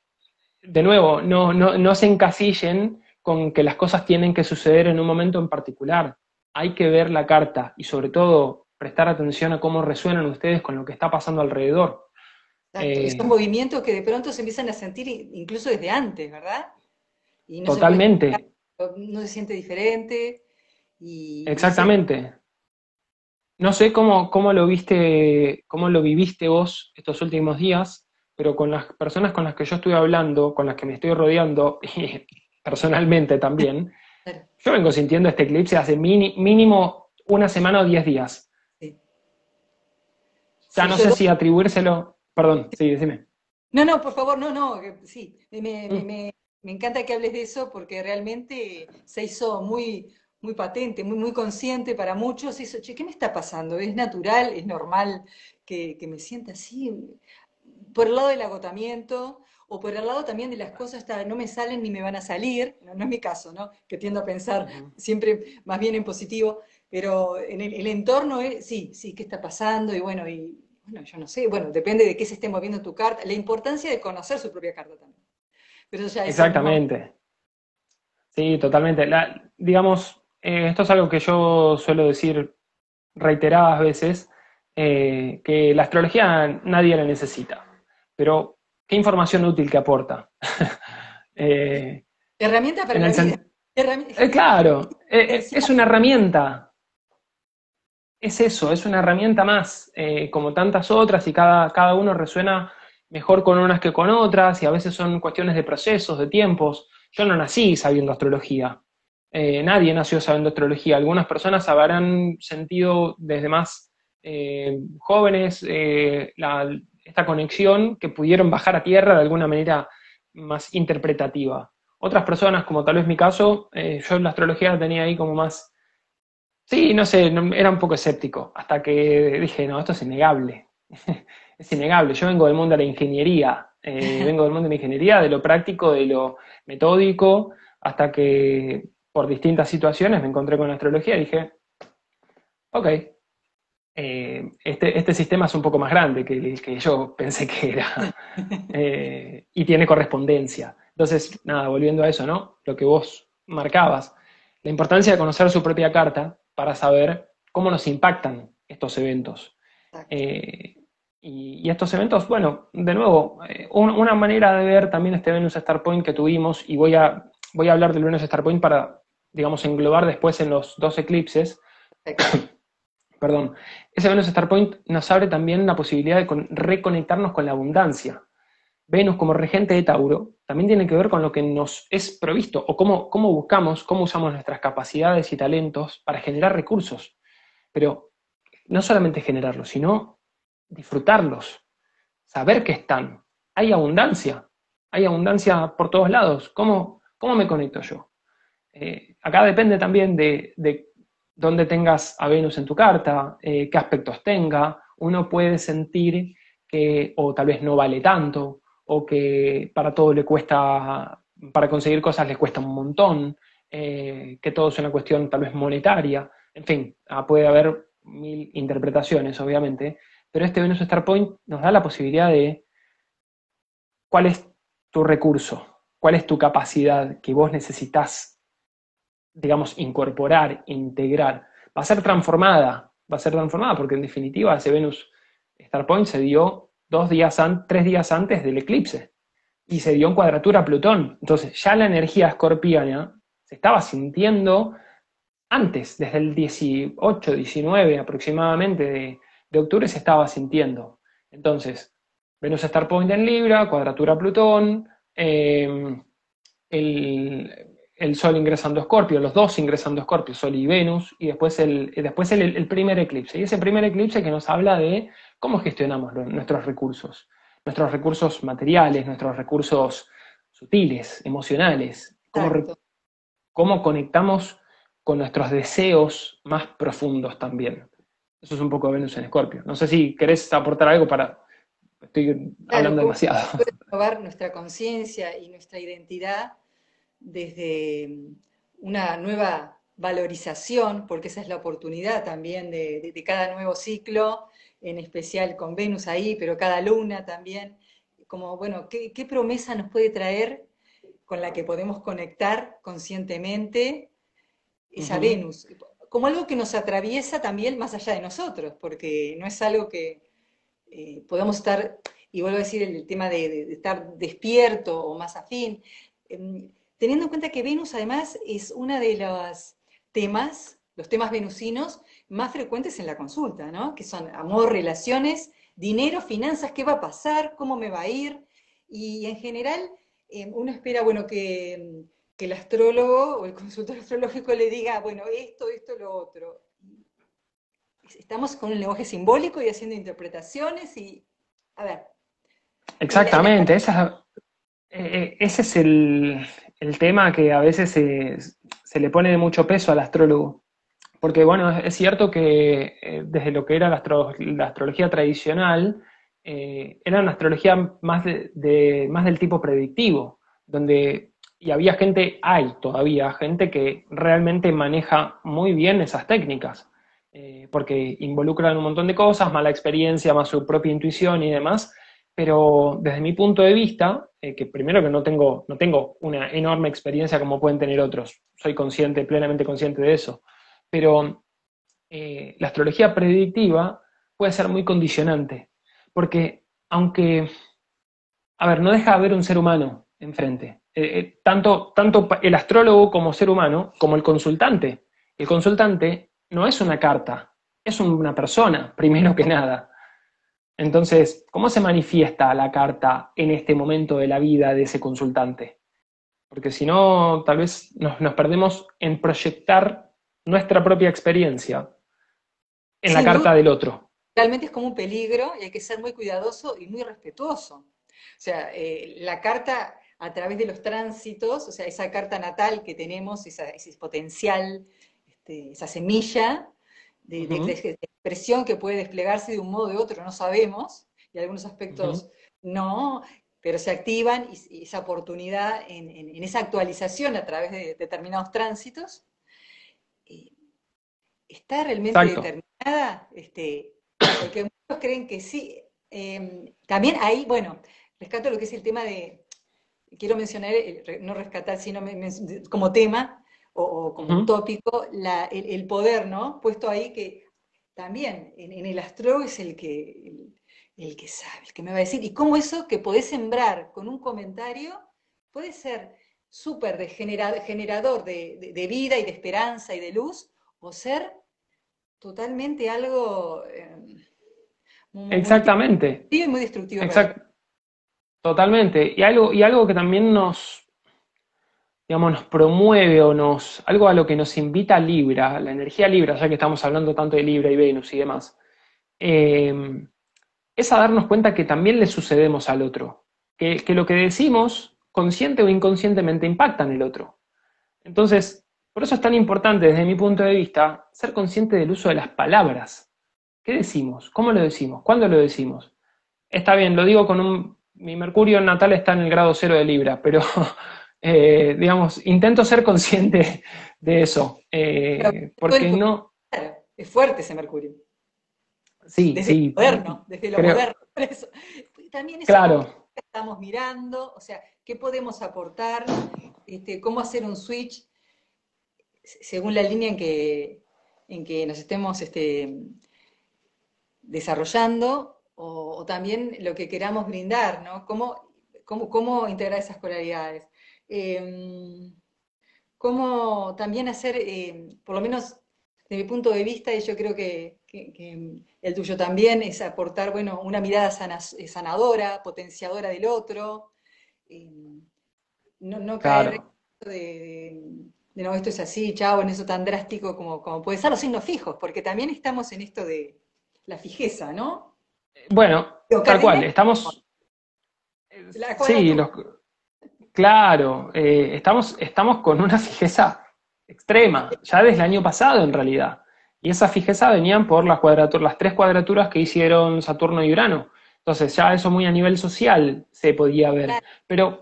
de nuevo, no, no, no se encasillen con que las cosas tienen que suceder en un momento en particular. Hay que ver la carta y sobre todo prestar atención a cómo resuenan ustedes con lo que está pasando alrededor. Eh, son movimientos que de pronto se empiezan a sentir incluso desde antes, ¿verdad? totalmente. no se siente diferente. Y, Exactamente. No sé cómo, cómo, lo viste, cómo lo viviste vos estos últimos días, pero con las personas con las que yo estuve hablando, con las que me estoy rodeando, y personalmente también, yo vengo sintiendo este eclipse hace mínimo una semana o diez días. Ya no sé si atribuírselo Perdón, sí, decime. No, no, por favor, no, no, sí, mm. me, encanta que hables de eso porque realmente se hizo muy, muy patente, muy, muy consciente para muchos. Eso, che, ¿qué me está pasando? ¿Es natural? ¿Es normal que, me sienta así? Por el lado del agotamiento o por el lado también de las cosas no me salen ni me van a salir, no, es mi caso, ¿no? Que tiendo a pensar siempre más bien en positivo, pero en el, el entorno es, sí, sí, ¿qué está pasando? Y bueno, y bueno, yo no sé, bueno, depende de qué se esté moviendo tu carta, la importancia de conocer su propia carta también. Exactamente. Sí, totalmente. digamos, eh, esto es algo que yo suelo decir reiteradas veces, eh, que la astrología nadie la necesita, pero ¿qué información útil que aporta? eh, herramienta para la vida. Eh, claro, es una herramienta, es eso, es una herramienta más, eh, como tantas otras, y cada, cada uno resuena mejor con unas que con otras, y a veces son cuestiones de procesos, de tiempos. Yo no nací sabiendo astrología, eh, nadie nació sabiendo astrología. Algunas personas habrán sentido desde más eh, jóvenes esta conexión que pudieron bajar a tierra de alguna manera más interpretativa. Otras personas, como tal vez mi caso, yo la astrología la tenía ahí como más Sí, no sé, era un poco escéptico, hasta que dije, no, esto es innegable. es innegable. Yo vengo del mundo de la ingeniería, eh, vengo del mundo de la ingeniería, de lo práctico, de lo metódico, hasta que por distintas situaciones me encontré con la astrología y dije, ok, eh, este, este, sistema es un poco más grande que el que yo pensé que era, eh, y tiene correspondencia. Entonces, nada, volviendo a eso, ¿no? Lo que vos marcabas, la importancia de conocer su propia carta para saber cómo nos impactan estos eventos. Eh, y, estos eventos, bueno, de nuevo, una manera de ver también este Venus Star Point que tuvimos, y voy a, voy a hablar del Venus Star Point para, digamos, englobar después en los dos eclipses. Perdón, ese Venus Star Point nos abre también la posibilidad de reconectarnos con la abundancia. Venus como regente de Tauro también tiene que ver con lo que nos es provisto o cómo, cómo buscamos, cómo usamos nuestras capacidades y talentos para generar recursos. Pero no solamente generarlos, sino disfrutarlos, saber que están. Hay abundancia, hay abundancia por todos lados. ¿Cómo, cómo me conecto yo? Eh, acá depende también de, dónde tengas a Venus en tu carta, eh, qué aspectos tenga. Uno puede sentir que, o tal vez no vale tanto, o que para todo le cuesta, para conseguir cosas le cuesta un montón, eh, que todo es una cuestión tal vez monetaria, en fin, ah, puede haber mil interpretaciones, obviamente, pero este Venus Star Point nos da la posibilidad de cuál es tu recurso, cuál es tu capacidad que vos necesitas, digamos, incorporar, integrar. Va a ser transformada, va a ser transformada, porque en definitiva ese Venus Star Point se dio dos días tres días antes del eclipse y se dio en cuadratura a Plutón. Entonces ya la energía escorpiana se estaba sintiendo antes, desde el 18, 19 aproximadamente de, de octubre se estaba sintiendo. Entonces, Venus Star Point en Libra, cuadratura Plutón, em, el, Sol ingresando a Escorpio, los dos ingresando a Escorpio, Sol y Venus, y después, el, después el, primer eclipse. Y ese primer eclipse que nos habla de cómo gestionamos nuestros recursos, nuestros recursos materiales, nuestros recursos sutiles, emocionales, cómo, cómo conectamos con nuestros deseos más profundos también. Eso es un poco Venus en Escorpio. No sé si querés aportar algo para Estoy hablando demasiado. Probar nuestra conciencia y nuestra identidad desde una nueva valorización, porque esa es la oportunidad también de, cada nuevo ciclo, en especial con Venus ahí, pero cada luna también, como, bueno, ¿qué, promesa nos puede traer con la que podemos conectar conscientemente esa Venus? Como algo que nos atraviesa también más allá de nosotros, porque no es algo que, eh, podemos estar, y vuelvo a decir el, tema de, estar despierto o más afín, em, teniendo en cuenta que Venus además es una de los temas, los temas venusinos más frecuentes en la consulta, ¿no? Que son amor, relaciones, dinero, finanzas, qué va a pasar, cómo me va a ir, y en general em, uno espera, bueno, que, el astrólogo o el consultor astrológico le diga, bueno, esto, esto, lo otro estamos con un lenguaje simbólico y haciendo interpretaciones y, a ver. Exactamente, esa, eh, ese es el, tema que a veces se, le pone mucho peso al astrólogo. Porque, bueno, es cierto que eh, desde lo que era la, astrología tradicional, eh, era una astrología más, de, más del tipo predictivo, donde, y había gente, hay todavía gente que realmente maneja muy bien esas técnicas. Eh, porque involucran un montón de cosas, más la experiencia, más su propia intuición y demás, pero desde mi punto de vista, eh, que primero que no tengo, no tengo una enorme experiencia como pueden tener otros, soy consciente, plenamente consciente de eso, pero eh, la astrología predictiva puede ser muy condicionante, porque aunque, a ver, no deja de haber un ser humano enfrente, tanto, tanto el astrólogo como ser humano, como el consultante. El consultante no es una carta, es una persona, primero que nada. Entonces, ¿cómo se manifiesta la carta en este momento de la vida de ese consultante? Porque si no, tal vez nos, perdemos en proyectar nuestra propia experiencia en la carta del otro. Realmente es como un peligro y hay que ser muy cuidadoso y muy respetuoso. O sea, eh, la carta a través de los tránsitos, o sea, esa carta natal que tenemos, ese potencial este, esa semilla de, expresión que puede desplegarse de un modo o de otro, no sabemos, y algunos aspectos no, pero se activan y, esa oportunidad en, esa actualización a través de determinados tránsitos eh, está realmente determinada, este, porque muchos creen que sí. Em, también ahí, bueno, rescato lo que es el tema de, quiero mencionar, no rescatar, sino como tema, o, como un tópico, el, poder, ¿no? Puesto ahí que también en, el astro es el que, el, que sabe, el que me va a decir. Y cómo eso que podés sembrar con un comentario puede ser súper generador de, vida y de esperanza y de luz, o ser totalmente algo... Eh, Exactamente. y muy destructivo. Totalmente. Y algo, y algo que también nos, digamos, nos promueve o nos, algo a lo que nos invita Libra, la energía Libra, ya que estamos hablando tanto de Libra y Venus y demás, eh, es a darnos cuenta que también le sucedemos al otro, que, lo que decimos, consciente o inconscientemente, impacta en el otro. Entonces, por eso es tan importante desde mi punto de vista ser consciente del uso de las palabras. ¿Qué decimos? ¿Cómo lo decimos? ¿Cuándo lo decimos? Está bien, lo digo con un mi Mercurio natal está en el grado cero de Libra, pero eh, digamos, intento ser consciente de eso, eh, porque no... Es fuerte ese Mercurio. Sí, desde sí. Lo moderno, desde lo moderno. También eso claro. estamos mirando, o sea, qué podemos aportar, este, cómo hacer un switch según la línea en que, en que nos estemos este, desarrollando o, también lo que queramos brindar, ¿no? ¿Cómo, cómo, integrar esas polaridades? Em, ¿Cómo también hacer, eh, por lo menos desde mi punto de vista, y yo creo que, el tuyo también, es aportar, bueno, una mirada sanadora, potenciadora del otro, em, no, caer de, no, esto es así, chao, en eso tan drástico como, como puede ser los signos fijos, porque también estamos en esto de la fijeza, ¿no? Bueno, tal cual, estamos... Sí, claro, eh, estamos, estamos con una fijeza extrema, ya desde el año pasado en realidad. Y esa fijeza venían por las, cuadraturas, las tres cuadraturas que hicieron Saturno y Urano. Entonces ya eso muy a nivel social se podía ver. Pero,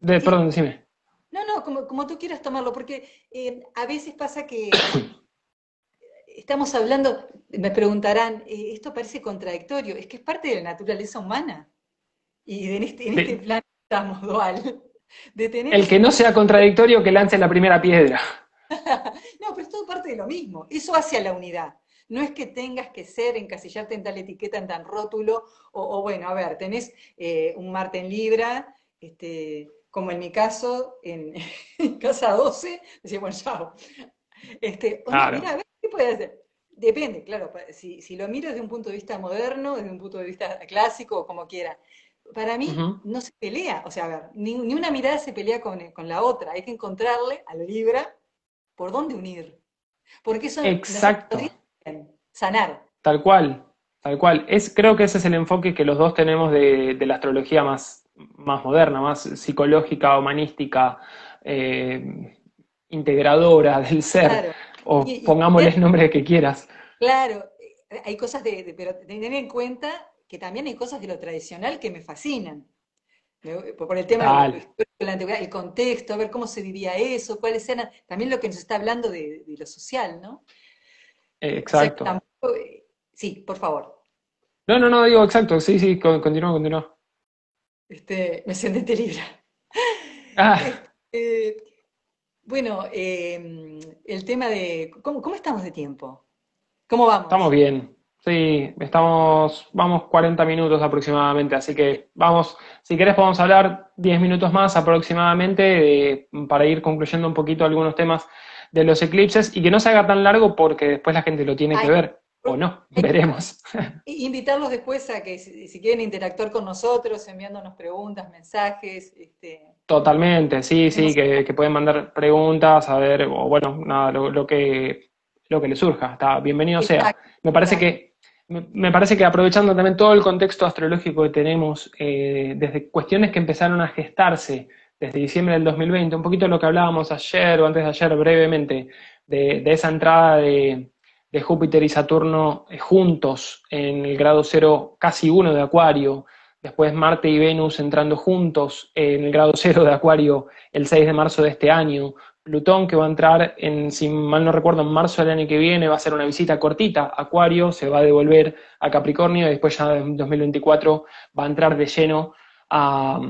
de, perdón, decime. No, no, como, como tú quieras tomarlo, porque eh, a veces pasa que estamos hablando, me preguntarán, eh, esto parece contradictorio, es que es parte de la naturaleza humana. Y en este, en este plan estamos dual. El que no sea contradictorio, que lance la primera piedra. no, pero es todo parte de lo mismo. Eso hacia la unidad. No es que tengas que ser, encasillarte en tal etiqueta, en tal rótulo, o, bueno, a ver, tenés eh, un Marte en Libra, este, como en mi caso, en, casa 12, decía, bueno, chao. Este, mira, a ver, ¿qué puede hacer? Depende, claro, si, si, lo miro desde un punto de vista moderno, desde un punto de vista clásico, o como quiera. Para mí no se pelea, o sea, a ver, ni, una mirada se pelea con, la otra, hay que encontrarle a la Libra por dónde unir. Porque eso Exacto. sanar. Tal cual, tal cual. Es, creo que ese es el enfoque que los dos tenemos de, de la astrología más, más moderna, más psicológica, humanística, eh, integradora del ser, o pongámosles nombre que quieras. Claro, hay cosas de, pero tener en cuenta que también hay cosas de lo tradicional que me fascinan. Por el tema de la antigüedad, el contexto, a ver cómo se vivía eso, cuáles eran, también lo que nos está hablando de, lo social, ¿no? exacto. Eh, sí, por favor. No, no, no, digo exacto, sí, sí, continúa, continúa. Este, me siento libre. Ah. Eh, bueno, em, el tema de. ¿cómo, estamos de tiempo? ¿Cómo vamos? Estamos bien. Sí, estamos, vamos 40 minutos aproximadamente, así que vamos, si querés podemos hablar 10 minutos más aproximadamente para ir concluyendo un poquito algunos temas de los eclipses y que no se haga tan largo porque después la gente lo tiene que ver. O no, veremos. Invitarlos después a que si, quieren interactuar con nosotros, enviándonos preguntas, mensajes. Este... Totalmente, sí, sí, que, pueden mandar preguntas, a ver, o bueno, nada, lo, que lo que les surja. Está, bienvenido sea. Me parece que me, parece que aprovechando también todo el contexto astrológico que tenemos, eh, desde cuestiones que empezaron a gestarse desde diciembre del 2020, un poquito lo que hablábamos ayer o antes de ayer brevemente, de esa entrada de, de Júpiter y Saturno eh, juntos en el grado cero casi uno de Acuario, después Marte y Venus entrando juntos en el grado cero de Acuario el 6 de marzo de este año, Plutón que va a entrar, en, si mal no recuerdo, en marzo del año que viene, va a ser una visita cortita a Acuario, se va a devolver a Capricornio y después ya en 2024 va a entrar de lleno a,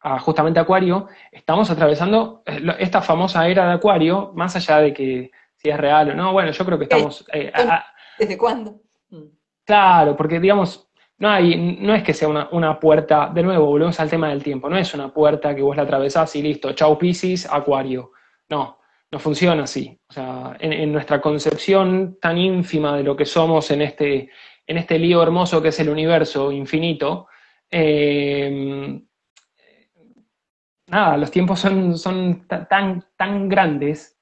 a justamente Acuario. Estamos atravesando eh, esta famosa era de Acuario, más allá de que si es real o no. Bueno, yo creo que estamos... Eh, ¿Desde cuándo? Claro, porque digamos, no, hay, no es que sea una, puerta, de nuevo, volvemos al tema del tiempo, no es una puerta que vos la atravesás y listo, chau Piscis, Acuario. No, no funciona así. O sea, en, nuestra concepción tan ínfima de lo que somos en este, en este lío hermoso que es el universo infinito, eh, nada, los tiempos son, son tan, tan grandes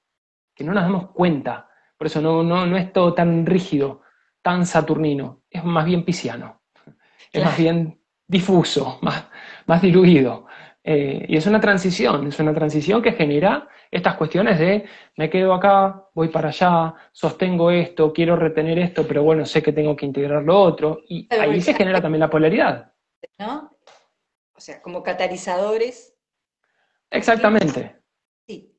que no nos damos cuenta. Por eso no, no, es todo tan rígido, tan saturnino, es más bien pisciano, es más bien difuso, más, más diluido. Eh, y es una transición, es una transición que genera estas cuestiones de me quedo acá, voy para allá, sostengo esto, quiero retener esto, pero bueno, sé que tengo que integrar lo otro, y ahí se genera también la polaridad. ¿No? sea, como catalizadores. Exactamente. Sí.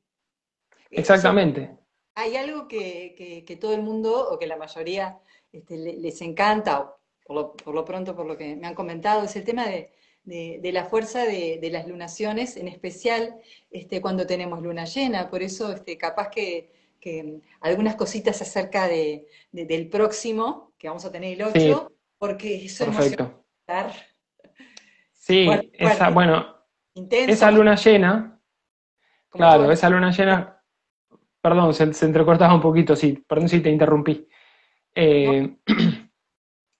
Exactamente. hay algo que, todo el mundo, o que la mayoría este, les encanta, por lo, por lo, pronto por lo que me han comentado, es el tema de, la fuerza de, las lunaciones, en especial este, cuando tenemos luna llena. Por eso, este, capaz que, algunas cositas acerca del próximo, que vamos a tener el 8, porque eso Perfecto. Sí, esa, bueno, esa luna llena, claro, esa luna llena, perdón, se, entrecortaba un poquito, sí, perdón si te interrumpí. Eh,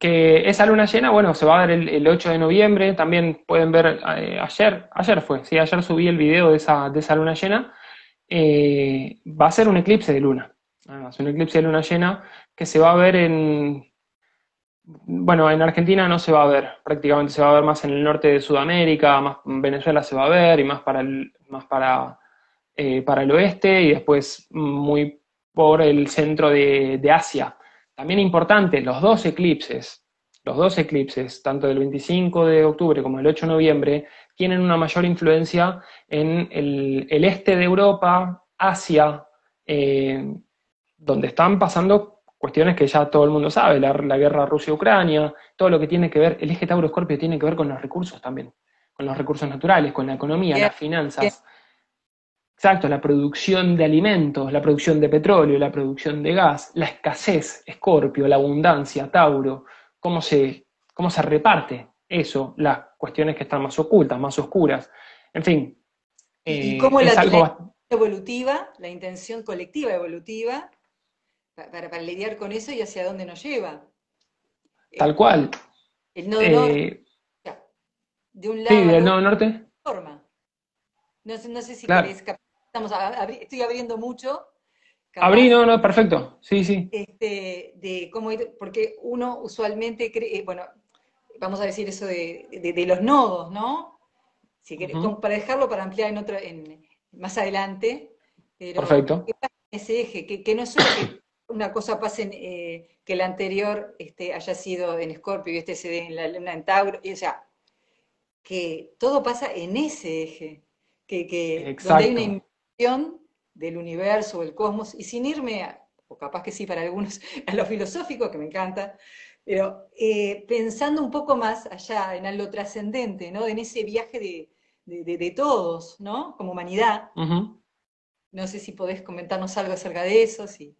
esa luna llena, bueno, se va a ver el, 8 de noviembre, también pueden ver, eh, ayer, ayer fue, sí, ayer subí el video de esa, de esa luna llena, eh, va a ser un eclipse de luna, va a ser un eclipse de luna llena que se va a ver en bueno, en Argentina no se va a ver, prácticamente se va a ver más en el norte de Sudamérica, más en Venezuela se va a ver y más para el, más para, eh, para el oeste y después muy por el centro de, Asia. También importante, los dos eclipses, los dos eclipses, tanto del 25 de octubre como el 8 de noviembre, tienen una mayor influencia en el, este de Europa, Asia, eh, donde están pasando cuestiones que ya todo el mundo sabe, la, guerra Rusia-Ucrania, todo lo que tiene que ver, el eje Tauro-Escorpio tiene que ver con los recursos también, con los recursos naturales, con la economía, las finanzas. Exacto, la producción de alimentos, la producción de petróleo, la producción de gas, la escasez, Escorpio, la abundancia, Tauro, cómo se, cómo se reparte eso, las cuestiones que están más ocultas, más oscuras. En fin. y cómo eh, la evolutiva, la intención colectiva evolutiva, para, lidiar con eso y hacia dónde nos lleva. Tal cual. El nodo norte. Eh, de un lado. Sí, del nodo norte. Forma. No, sé si querés, estamos estoy abriendo mucho. Abrí, no, no, perfecto. Sí, sí. Este, de cómo porque uno usualmente cree, eh, bueno, vamos a decir eso de, los nodos, ¿no? Si querés, para dejarlo para ampliar en otro, en, más adelante. Perfecto. ese eje? Que, que no es que una cosa pase eh, que el anterior este, haya sido en Escorpio y este se dé en la luna en Tauro, y, o sea, que todo pasa en ese eje, que, que donde hay una del universo, del cosmos, y sin irme, o capaz que sí para algunos, a lo filosófico, que me encanta, pero eh, pensando un poco más allá, en lo trascendente, ¿no? En ese viaje de, todos, ¿no? Como humanidad. No sé si podés comentarnos algo acerca de eso, sí.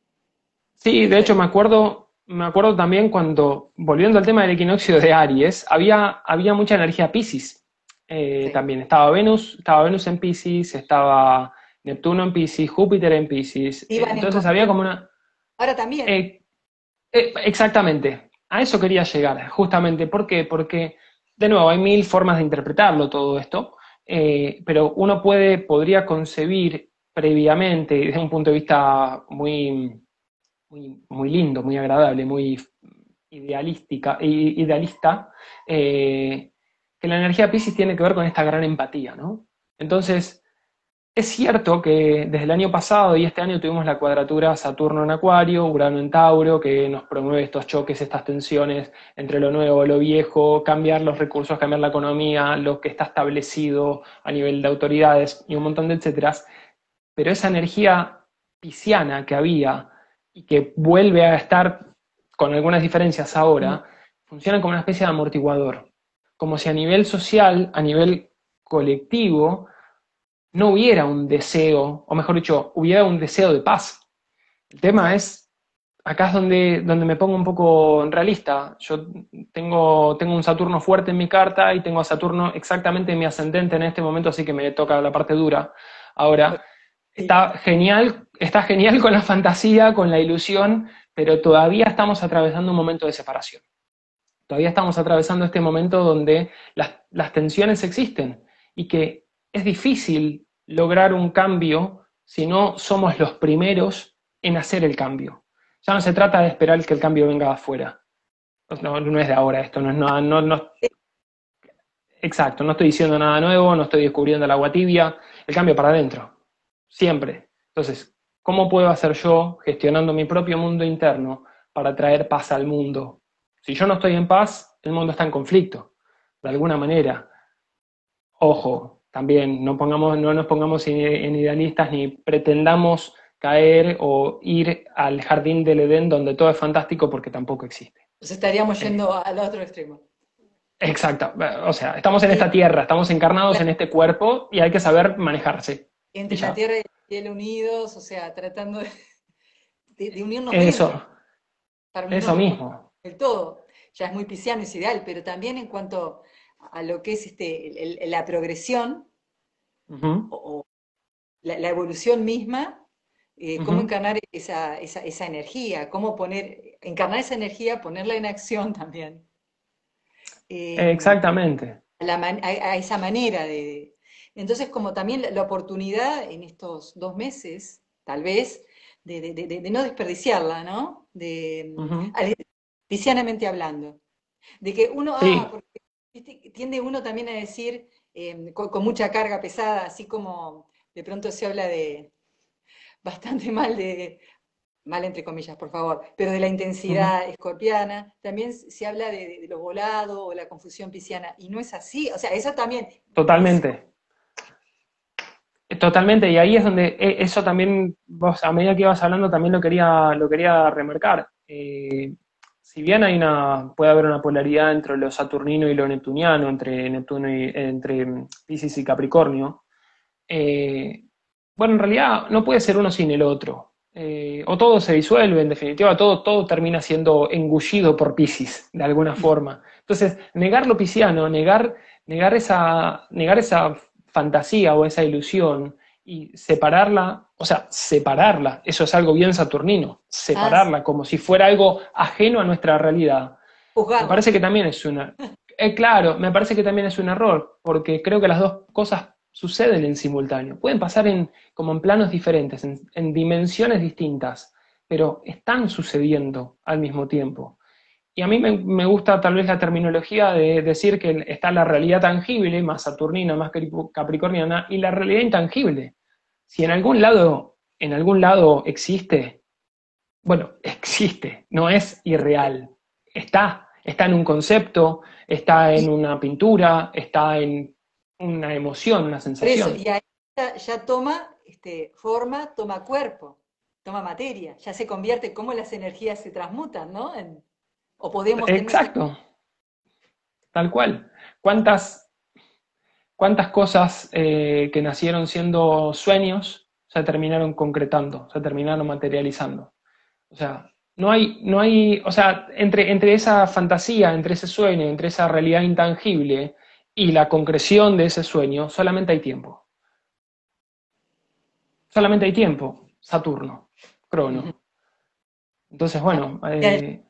Sí, de hecho me acuerdo, me acuerdo también cuando, volviendo al tema del equinoccio de Aries, había, había mucha energía Pisces. Eh, también estaba Venus, estaba Venus en Pisces, estaba Neptuno en Pisces, Júpiter en Pisces. entonces había como una. Ahora también. Eh, eh, exactamente. A eso quería llegar, justamente. ¿Por qué? Porque, de nuevo, hay mil formas de interpretarlo todo esto, pero uno puede, podría concebir previamente, desde un punto de vista muy muy, lindo, muy agradable, muy idealística, idealista, eh, que la energía Pisces tiene que ver con esta gran empatía, ¿no? Entonces, es cierto que desde el año pasado y este año tuvimos la cuadratura Saturno en Acuario, Urano en Tauro, que nos promueve estos choques, estas tensiones entre lo nuevo, lo viejo, cambiar los recursos, cambiar la economía, lo que está establecido a nivel de autoridades y un montón de etcéteras. Pero esa energía pisciana que había y que vuelve a estar con algunas diferencias ahora, funciona como una especie de amortiguador. Como si a nivel social, a nivel colectivo, no hubiera un deseo, o mejor dicho, hubiera un deseo de paz. El tema es, acá es donde, donde me pongo un poco realista. Yo tengo, tengo un Saturno fuerte en mi carta y tengo a Saturno exactamente en mi ascendente en este momento, así que me toca la parte dura. Ahora, está genial, está genial con la fantasía, con la ilusión, pero todavía estamos atravesando un momento de separación. Todavía estamos atravesando este momento donde las, tensiones existen y que es difícil lograr un cambio si no somos los primeros en hacer el cambio. Ya no se trata de esperar que el cambio venga de afuera. No, es de ahora esto, no es nada, no, no, exacto, no estoy diciendo nada nuevo, no estoy descubriendo el agua tibia, el cambio para adentro siempre. Entonces, ¿cómo puedo hacer yo, gestionando mi propio mundo interno, para traer paz al mundo? Si yo no estoy en paz, el mundo está en conflicto, de alguna manera. ojo, también no, pongamos, no nos pongamos en idealistas ni pretendamos caer o ir al jardín del Edén donde todo es fantástico porque tampoco existe. Nos estaríamos yendo al otro extremo. Exacto, o sea, estamos en esta tierra, estamos encarnados en este cuerpo y hay que saber manejarse. Entre la tierra y el unidos, o sea, tratando de, de, unirnos. Eso, eso mismo. El todo, ya es muy pisciano, es ideal, pero también en cuanto a lo que es este, la progresión o, la, evolución misma, eh, cómo encarnar esa, esa, energía, cómo poner, encarnar esa energía, ponerla en acción también. Eh, Exactamente. A, esa manera de... Entonces, como también la, oportunidad en estos dos meses, tal vez, de, no desperdiciarla, ¿no? De, uh hablando. De que uno, ah, porque tiende uno también a decir, em, con, mucha carga pesada, así como de pronto se habla de bastante mal de, mal entre comillas, por favor, pero de la intensidad escorpiana, también se habla de, lo volado o la confusión pisciana, y no es así, o sea, eso también... Totalmente. Totalmente, y ahí es donde e, eso también, vos a medida que ibas hablando también lo quería, lo quería remarcar. Eh, si bien hay una, puede haber una polaridad entre lo saturnino y lo neptuniano, entre Neptuno y entre Pisces y Capricornio, eh, bueno, en realidad no puede ser uno sin el otro. Eh, o todo se disuelve, en definitiva, todo, todo termina siendo engullido por Pisces, de alguna forma. Entonces, negar lo pisciano, negar, negar, esa, negar esa fantasía o esa ilusión y separarla, o sea, separarla, eso es algo bien saturnino, separarla ah, como si fuera algo ajeno a nuestra realidad. Me parece que también es una... Eh, claro, me parece que también es un error, porque creo que las dos cosas suceden en simultáneo. Pueden pasar en, como en planos diferentes, en, dimensiones distintas, pero están sucediendo al mismo tiempo. Y a mí me, gusta tal vez la terminología de decir que está la realidad tangible, más saturnina, más capricorniana, y la realidad intangible. Si en algún lado, en algún lado existe, bueno, existe, no es irreal, está, está en un concepto, está en una pintura, está en una emoción, una sensación. y ahí ya, toma este, forma, toma cuerpo, toma materia, ya se convierte, como las energías se transmutan, ¿no? o podemos... Exacto. Tal cual. ¿Cuántas, cuántas cosas eh, que nacieron siendo sueños se terminaron concretando, se terminaron materializando? O sea, no hay, no hay, o sea, entre, entre esa fantasía, entre ese sueño, entre esa realidad intangible, y la concreción de ese sueño, solamente hay tiempo. Solamente hay tiempo, Saturno, Crono. Entonces, bueno, eh,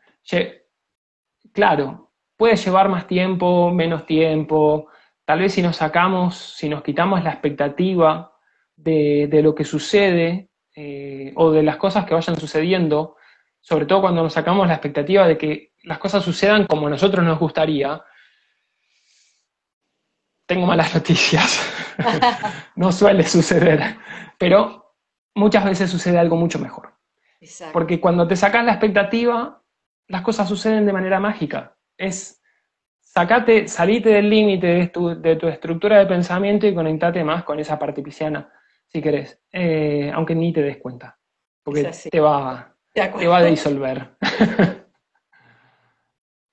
claro, puede llevar más tiempo, menos tiempo, tal vez si nos sacamos, si nos quitamos la expectativa de, lo que sucede eh, o de las cosas que vayan sucediendo, sobre todo cuando nos sacamos la expectativa de que las cosas sucedan como a nosotros nos gustaría, tengo malas noticias. no suele suceder, pero muchas veces sucede algo mucho mejor. Porque cuando te sacas la expectativa, las cosas suceden de manera mágica. Es sacate, salite del límite de tu, de tu, estructura de pensamiento y conectate más con esa parte pisciana, si querés, eh, aunque ni te des cuenta, porque te va, te va a disolver.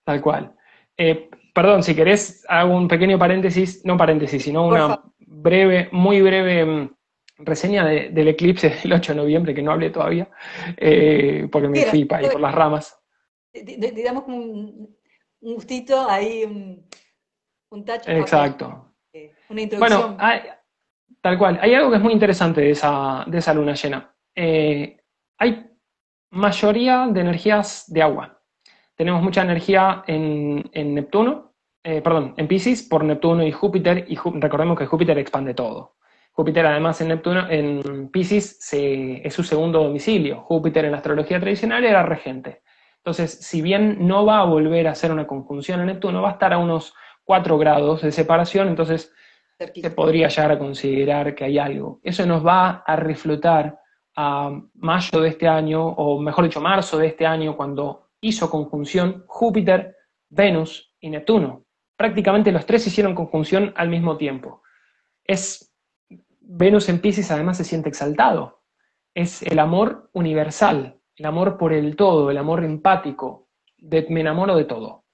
Tal cual. Eh, perdón, si querés, hago un pequeño paréntesis, no paréntesis, sino una breve, muy breve mm, reseña del eclipse del 8 de noviembre, que no hablé todavía, eh, porque me fui para por las ramas. Digamos un, un gustito ahí, un, un touch. Exacto. Una introducción. Bueno, tal cual. Hay algo que es muy interesante de esa, de esa luna llena. Eh, hay mayoría de energías de agua tenemos mucha energía en, Neptuno, eh, perdón, en Pisces por Neptuno y Júpiter, y recordemos que Júpiter expande todo. Júpiter además en Neptuno, en Pisces es su segundo domicilio. Júpiter en la astrología tradicional era regente. Entonces, si bien no va a volver a hacer una conjunción en Neptuno, va a estar a unos 4 grados de separación, entonces se podría llegar a considerar que hay algo. Eso nos va a reflotar a mayo de este año, o mejor dicho, marzo de este año, cuando hizo conjunción Júpiter, Venus y Neptuno. Prácticamente los tres hicieron conjunción al mismo tiempo. es, Venus en Pisces además se siente exaltado. Es el amor universal, el amor por el todo, el amor empático, me enamoro de todo.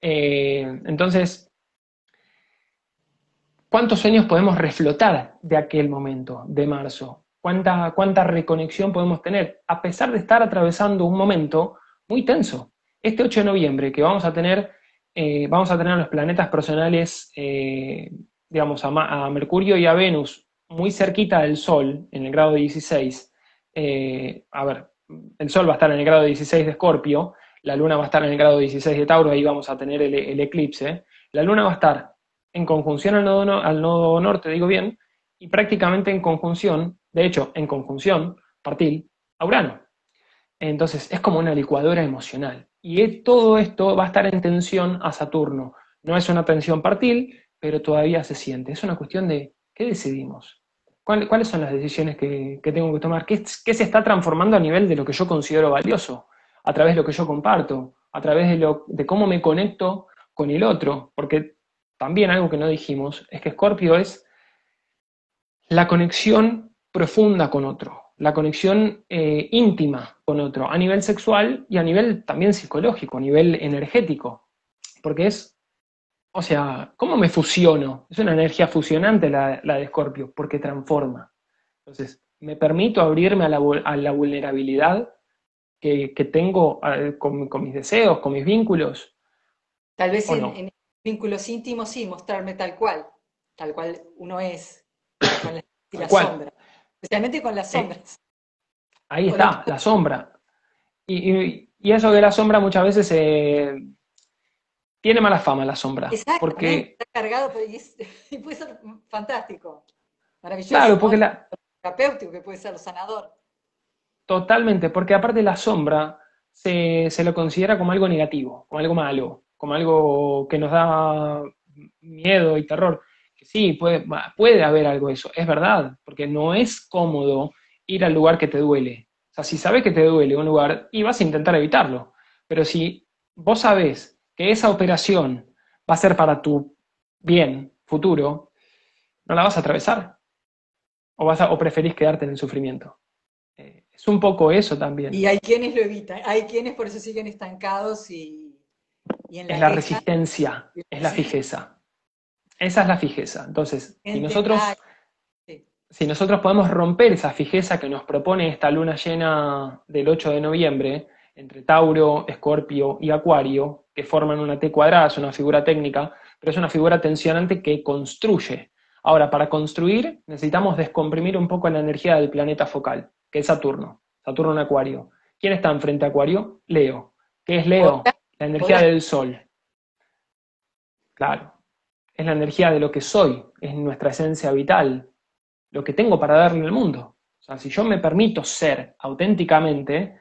Eh, entonces, ¿cuántos sueños podemos reflotar de aquel momento, de marzo? ¿Cuánta, ¿Cuánta reconexión podemos tener? A pesar de estar atravesando un momento muy tenso. Este 8 de noviembre, que vamos a tener, eh, vamos a tener los planetas personales, eh, digamos, a, Mercurio y a Venus muy cerquita del Sol, en el grado 16. a ver, el Sol va a estar en el grado 16 de Escorpio, la Luna va a estar en el grado 16 de Tauro, ahí vamos a tener el, eclipse. La Luna va a estar en conjunción al nodo, al nodo norte, digo bien, y prácticamente en conjunción, de hecho, en conjunción, partil, a Urano. Entonces, es como una licuadora emocional. Y todo esto va a estar en tensión a Saturno. No es una tensión partil, pero todavía se siente. Es una cuestión de, ¿qué decidimos? ¿Cuáles son las decisiones que, tengo que tomar? ¿Qué, ¿Qué, se está transformando a nivel de lo que yo considero valioso? a través de lo que yo comparto, a través de, lo, de cómo me conecto con el otro, porque también algo que no dijimos es que Scorpio es la conexión profunda con otro, la conexión eh, íntima con otro, a nivel sexual y a nivel también psicológico, a nivel energético, porque es, o sea, ¿cómo me fusiono? Es una energía fusionante la, de Scorpio, porque transforma. Entonces, me permito abrirme a la, a la vulnerabilidad que, tengo con, mis deseos, con mis vínculos. Tal vez en, vínculos íntimos sí, mostrarme tal cual, tal cual uno es, con la, sombra, especialmente con las sombras. ahí está, la sombra. Y, eso de la sombra muchas veces eh, tiene mala fama, la sombra. Exacto, porque está cargado y, puede ser fantástico, maravilloso. Claro, porque la... terapéutico que puede ser sanador. Totalmente, porque aparte la sombra se, lo considera como algo negativo, como algo malo, como algo que nos da miedo y terror. Que sí, puede, puede haber algo de eso, es verdad, porque no es cómodo ir al lugar que te duele. O sea, si sabes que te duele un lugar, y vas a intentar evitarlo. Pero si vos sabés que esa operación va a ser para tu bien futuro, no la vas a atravesar. O, vas o preferís quedarte en el sufrimiento. Eh, es un poco eso también. Y hay quienes lo evitan, hay quienes por eso siguen estancados y, en la Es la resistencia, es la fijeza. Esa es la fijeza. Entonces, si nosotros, si nosotros podemos romper esa fijeza que nos propone esta luna llena del 8 de noviembre, entre Tauro, Escorpio y Acuario, que forman una T cuadrada, es una figura técnica, pero es una figura tensionante que construye. Ahora, para construir necesitamos descomprimir un poco la energía del planeta focal que es Saturno, Saturno en Acuario. ¿Quién está enfrente a Acuario? Leo. ¿Qué es Leo? La energía del Sol. Claro. Es la energía de lo que soy, es nuestra esencia vital, lo que tengo para darle al mundo. O sea, si yo me permito ser auténticamente,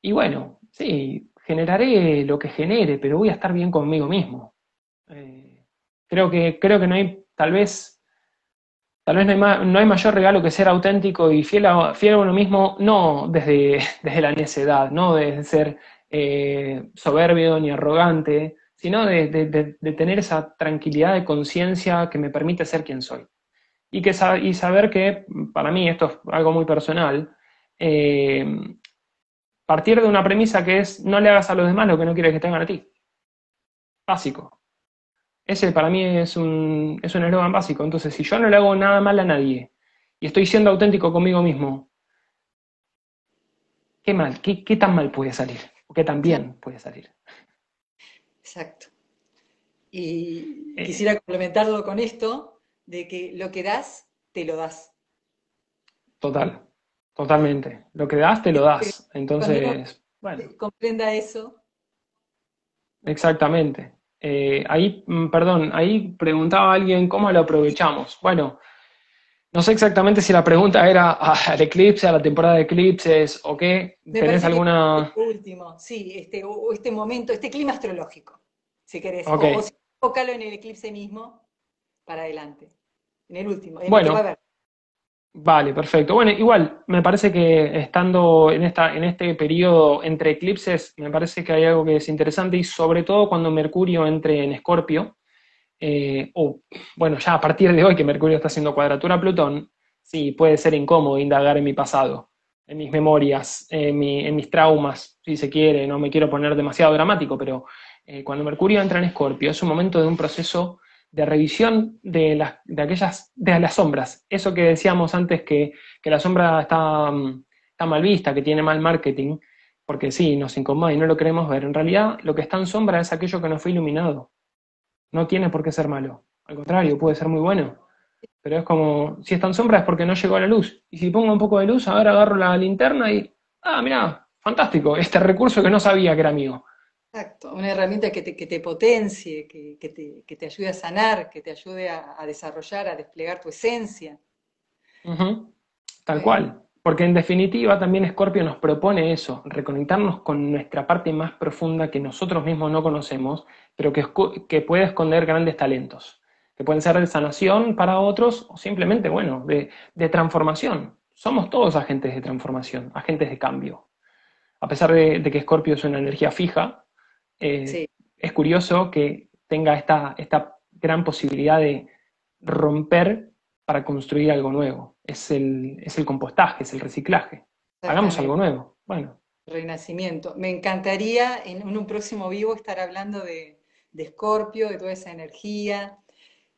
y bueno, sí, generaré lo que genere, pero voy a estar bien conmigo mismo. Eh, creo, que, creo que no hay, tal vez, Tal vez no hay, mayor regalo que ser auténtico y fiel a, fiel a uno mismo, no desde, desde la necedad, no desde ser eh, soberbio ni arrogante, sino de, tener esa tranquilidad de conciencia que me permite ser quien soy. Y, que, y saber que, para mí, esto es algo muy personal, eh, partir de una premisa que es no le hagas a los demás lo que no quieres que te hagan a ti. Básico. Ese para mí es un es eslogan básico. Entonces, si yo no le hago nada mal a nadie y estoy siendo auténtico conmigo mismo, ¿qué mal? ¿Qué, tan mal puede salir? ¿O qué tan bien puede salir? Exacto. Y eh. quisiera complementarlo con esto, de que lo que das, te lo das. Total, totalmente. Lo que das, te lo das. Entonces, bueno. Comprenda eso. Exactamente. Eh, ahí, mm, perdón, ahí preguntaba alguien cómo lo aprovechamos. Bueno, no sé exactamente si la pregunta era al eclipse, a la temporada de eclipses o qué. ¿Tenés alguna...? Último, sí, este, este momento, este clima astrológico, si querés. O, si en el eclipse mismo, para adelante. En el último, en bueno, Vale, perfecto. Bueno, igual, me parece que estando en, esta, en este periodo entre eclipses, me parece que hay algo que es interesante y sobre todo cuando Mercurio entre en Escorpio, eh, o bueno, ya a partir de hoy que Mercurio está haciendo cuadratura a Plutón, sí, puede ser incómodo indagar en mi pasado, en mis memorias, en, mis traumas, si se quiere, no me quiero poner demasiado dramático, pero eh, cuando Mercurio entra en Escorpio es un momento de un proceso de revisión de, las, de aquellas, de las sombras. Eso que decíamos antes que, la sombra está, está, mal vista, que tiene mal marketing, porque sí, nos incomoda y no lo queremos ver. En realidad, lo que está en sombra es aquello que nos fue iluminado. No tiene por qué ser malo. Al contrario, puede ser muy bueno. Pero es como, si está en sombra es porque no llegó a la luz. Y si pongo un poco de luz, ahora agarro la linterna y, ah, mira, fantástico, este recurso que no sabía que era mío. Exacto, una herramienta que te, potencie, que, te, ayude a sanar, que te ayude a, desarrollar, a desplegar tu esencia. Tal cual. Porque en definitiva también Scorpio nos propone eso, reconectarnos con nuestra parte más profunda que nosotros mismos no conocemos, pero que, que puede esconder grandes talentos, que pueden ser de sanación para otros o simplemente, bueno, de, transformación. Somos todos agentes de transformación, agentes de cambio. A pesar de, que Scorpio es una energía fija, eh, es curioso que tenga esta, esta gran posibilidad de romper para construir algo nuevo. Es el, es el compostaje, es el reciclaje. Hagamos algo nuevo. Bueno. Renacimiento. Me encantaría en un próximo vivo estar hablando de, de Escorpio, de toda esa energía,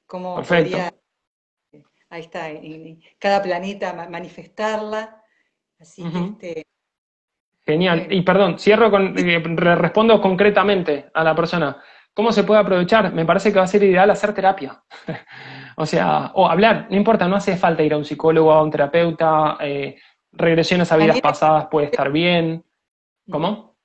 cómo podría, ahí está, en cada planeta manifestarla. Así que este, Genial. Y perdón, cierro con, eh, respondo concretamente a la persona. ¿Cómo se puede aprovechar? Me parece que va a ser ideal hacer terapia. O sea, o hablar, no importa, no hace falta ir a un psicólogo, a un terapeuta, eh, regresiones a vidas pasadas puede estar bien. ¿Cómo?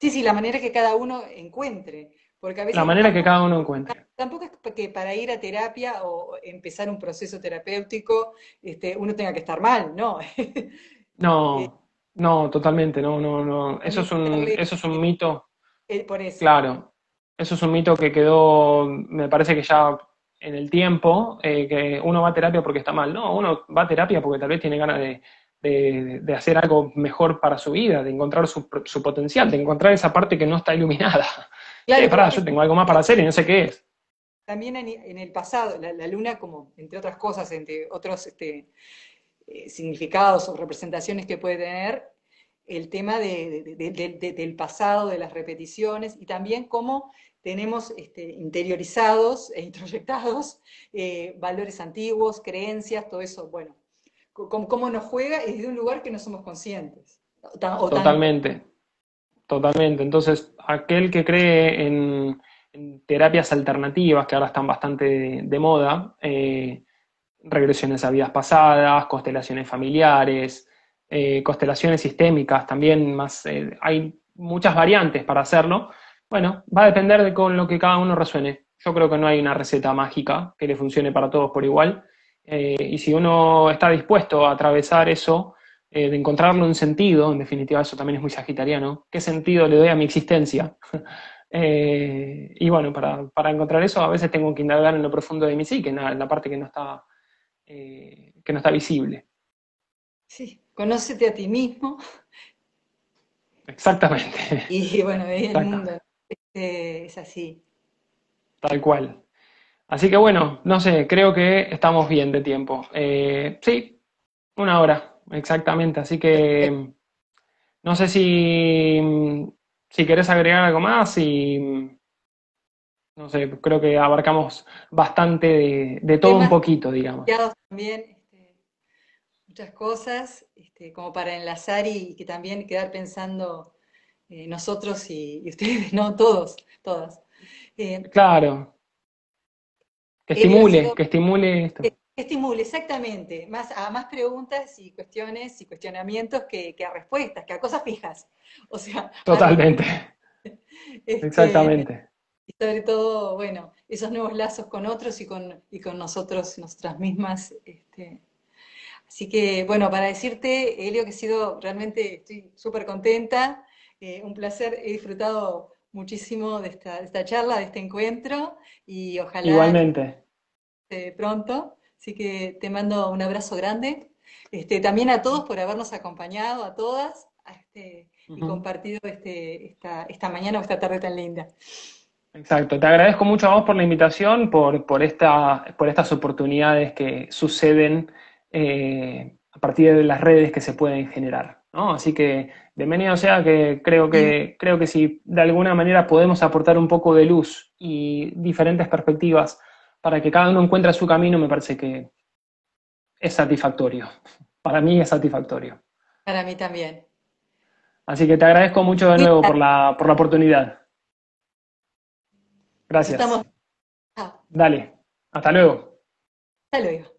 Sí, sí, la manera que cada uno encuentre. Porque a veces la manera que cada uno encuentre. Tampoco es que para ir a terapia o empezar un proceso terapéutico este, uno tenga que estar mal, ¿no? no, eh, no, totalmente, no, no, no. Eso es un, eso es un mito. Eh, por eso. Claro, eso es un mito que quedó, me parece que ya en el tiempo eh, que uno va a terapia porque está mal. No, uno va a terapia porque tal vez tiene ganas de, hacer algo mejor para su vida, de encontrar su, potencial, de encontrar esa parte que no está iluminada. Claro, yo tengo algo más para hacer y no sé qué es. También en, el pasado, la, luna, como entre otras cosas, entre otros este, eh, significados o representaciones que puede tener, el tema del pasado, de las repeticiones, y también cómo tenemos este, interiorizados e introyectados eh, valores antiguos, creencias, todo eso, bueno, cómo, nos juega y desde un lugar que no somos conscientes. totalmente, totalmente. Entonces, aquel que cree en, terapias alternativas, que ahora están bastante de, moda, eh, regresiones a vidas pasadas, constelaciones familiares, eh, constelaciones sistémicas, también más, hay muchas variantes para hacerlo, bueno, va a depender de con lo que cada uno resuene. Yo creo que no hay una receta mágica que le funcione para todos por igual. Eh, y si uno está dispuesto a atravesar eso, eh, de encontrarle un sentido, en definitiva eso también es muy sagitariano, ¿qué sentido le doy a mi existencia? Eh, y bueno, para, encontrar eso a veces tengo que indagar en lo profundo de mi psique, en la, parte que no está, que no está visible. Sí, conócete a ti mismo. Exactamente. Y bueno, el mundo este, es así. Tal cual. Así que bueno, no sé, creo que estamos bien de tiempo. Eh, sí, una hora, exactamente. Así que no sé si, si querés agregar algo más y no sé, creo que abarcamos bastante de, todo un poquito, digamos. También este, muchas cosas, este, como para enlazar y que también quedar pensando eh, nosotros y, ustedes, no todos, todas. Eh, claro. Que estimule, que estimule esto. Que estimule, exactamente. Más, a más preguntas y cuestiones y cuestionamientos que, a respuestas, que a cosas fijas. O sea. Totalmente. Este, Exactamente. Y sobre todo, bueno, esos nuevos lazos con otros y con, y con nosotros, nosotras mismas. Este. Así que, bueno, para decirte, Elio, que he sido realmente, estoy súper contenta. Eh, un placer, he disfrutado muchísimo de esta, charla, de este encuentro y ojalá Igualmente. pronto. Así que te mando un abrazo grande. Este, también a todos por habernos acompañado, a todas, este, y compartido este, esta, esta mañana o esta tarde tan linda. Exacto, te agradezco mucho a vos por la invitación, por, por, esta, por estas oportunidades que suceden eh, a partir de las redes que se pueden generar. ¿no? Así que bienvenido sea que creo que, creo que si de alguna manera podemos aportar un poco de luz y diferentes perspectivas para que cada uno encuentre su camino, me parece que es satisfactorio. Para mí es satisfactorio. Para mí también. Así que te agradezco mucho de nuevo por la, por la oportunidad. Gracias. Estamos... Dale, hasta luego. Hasta luego.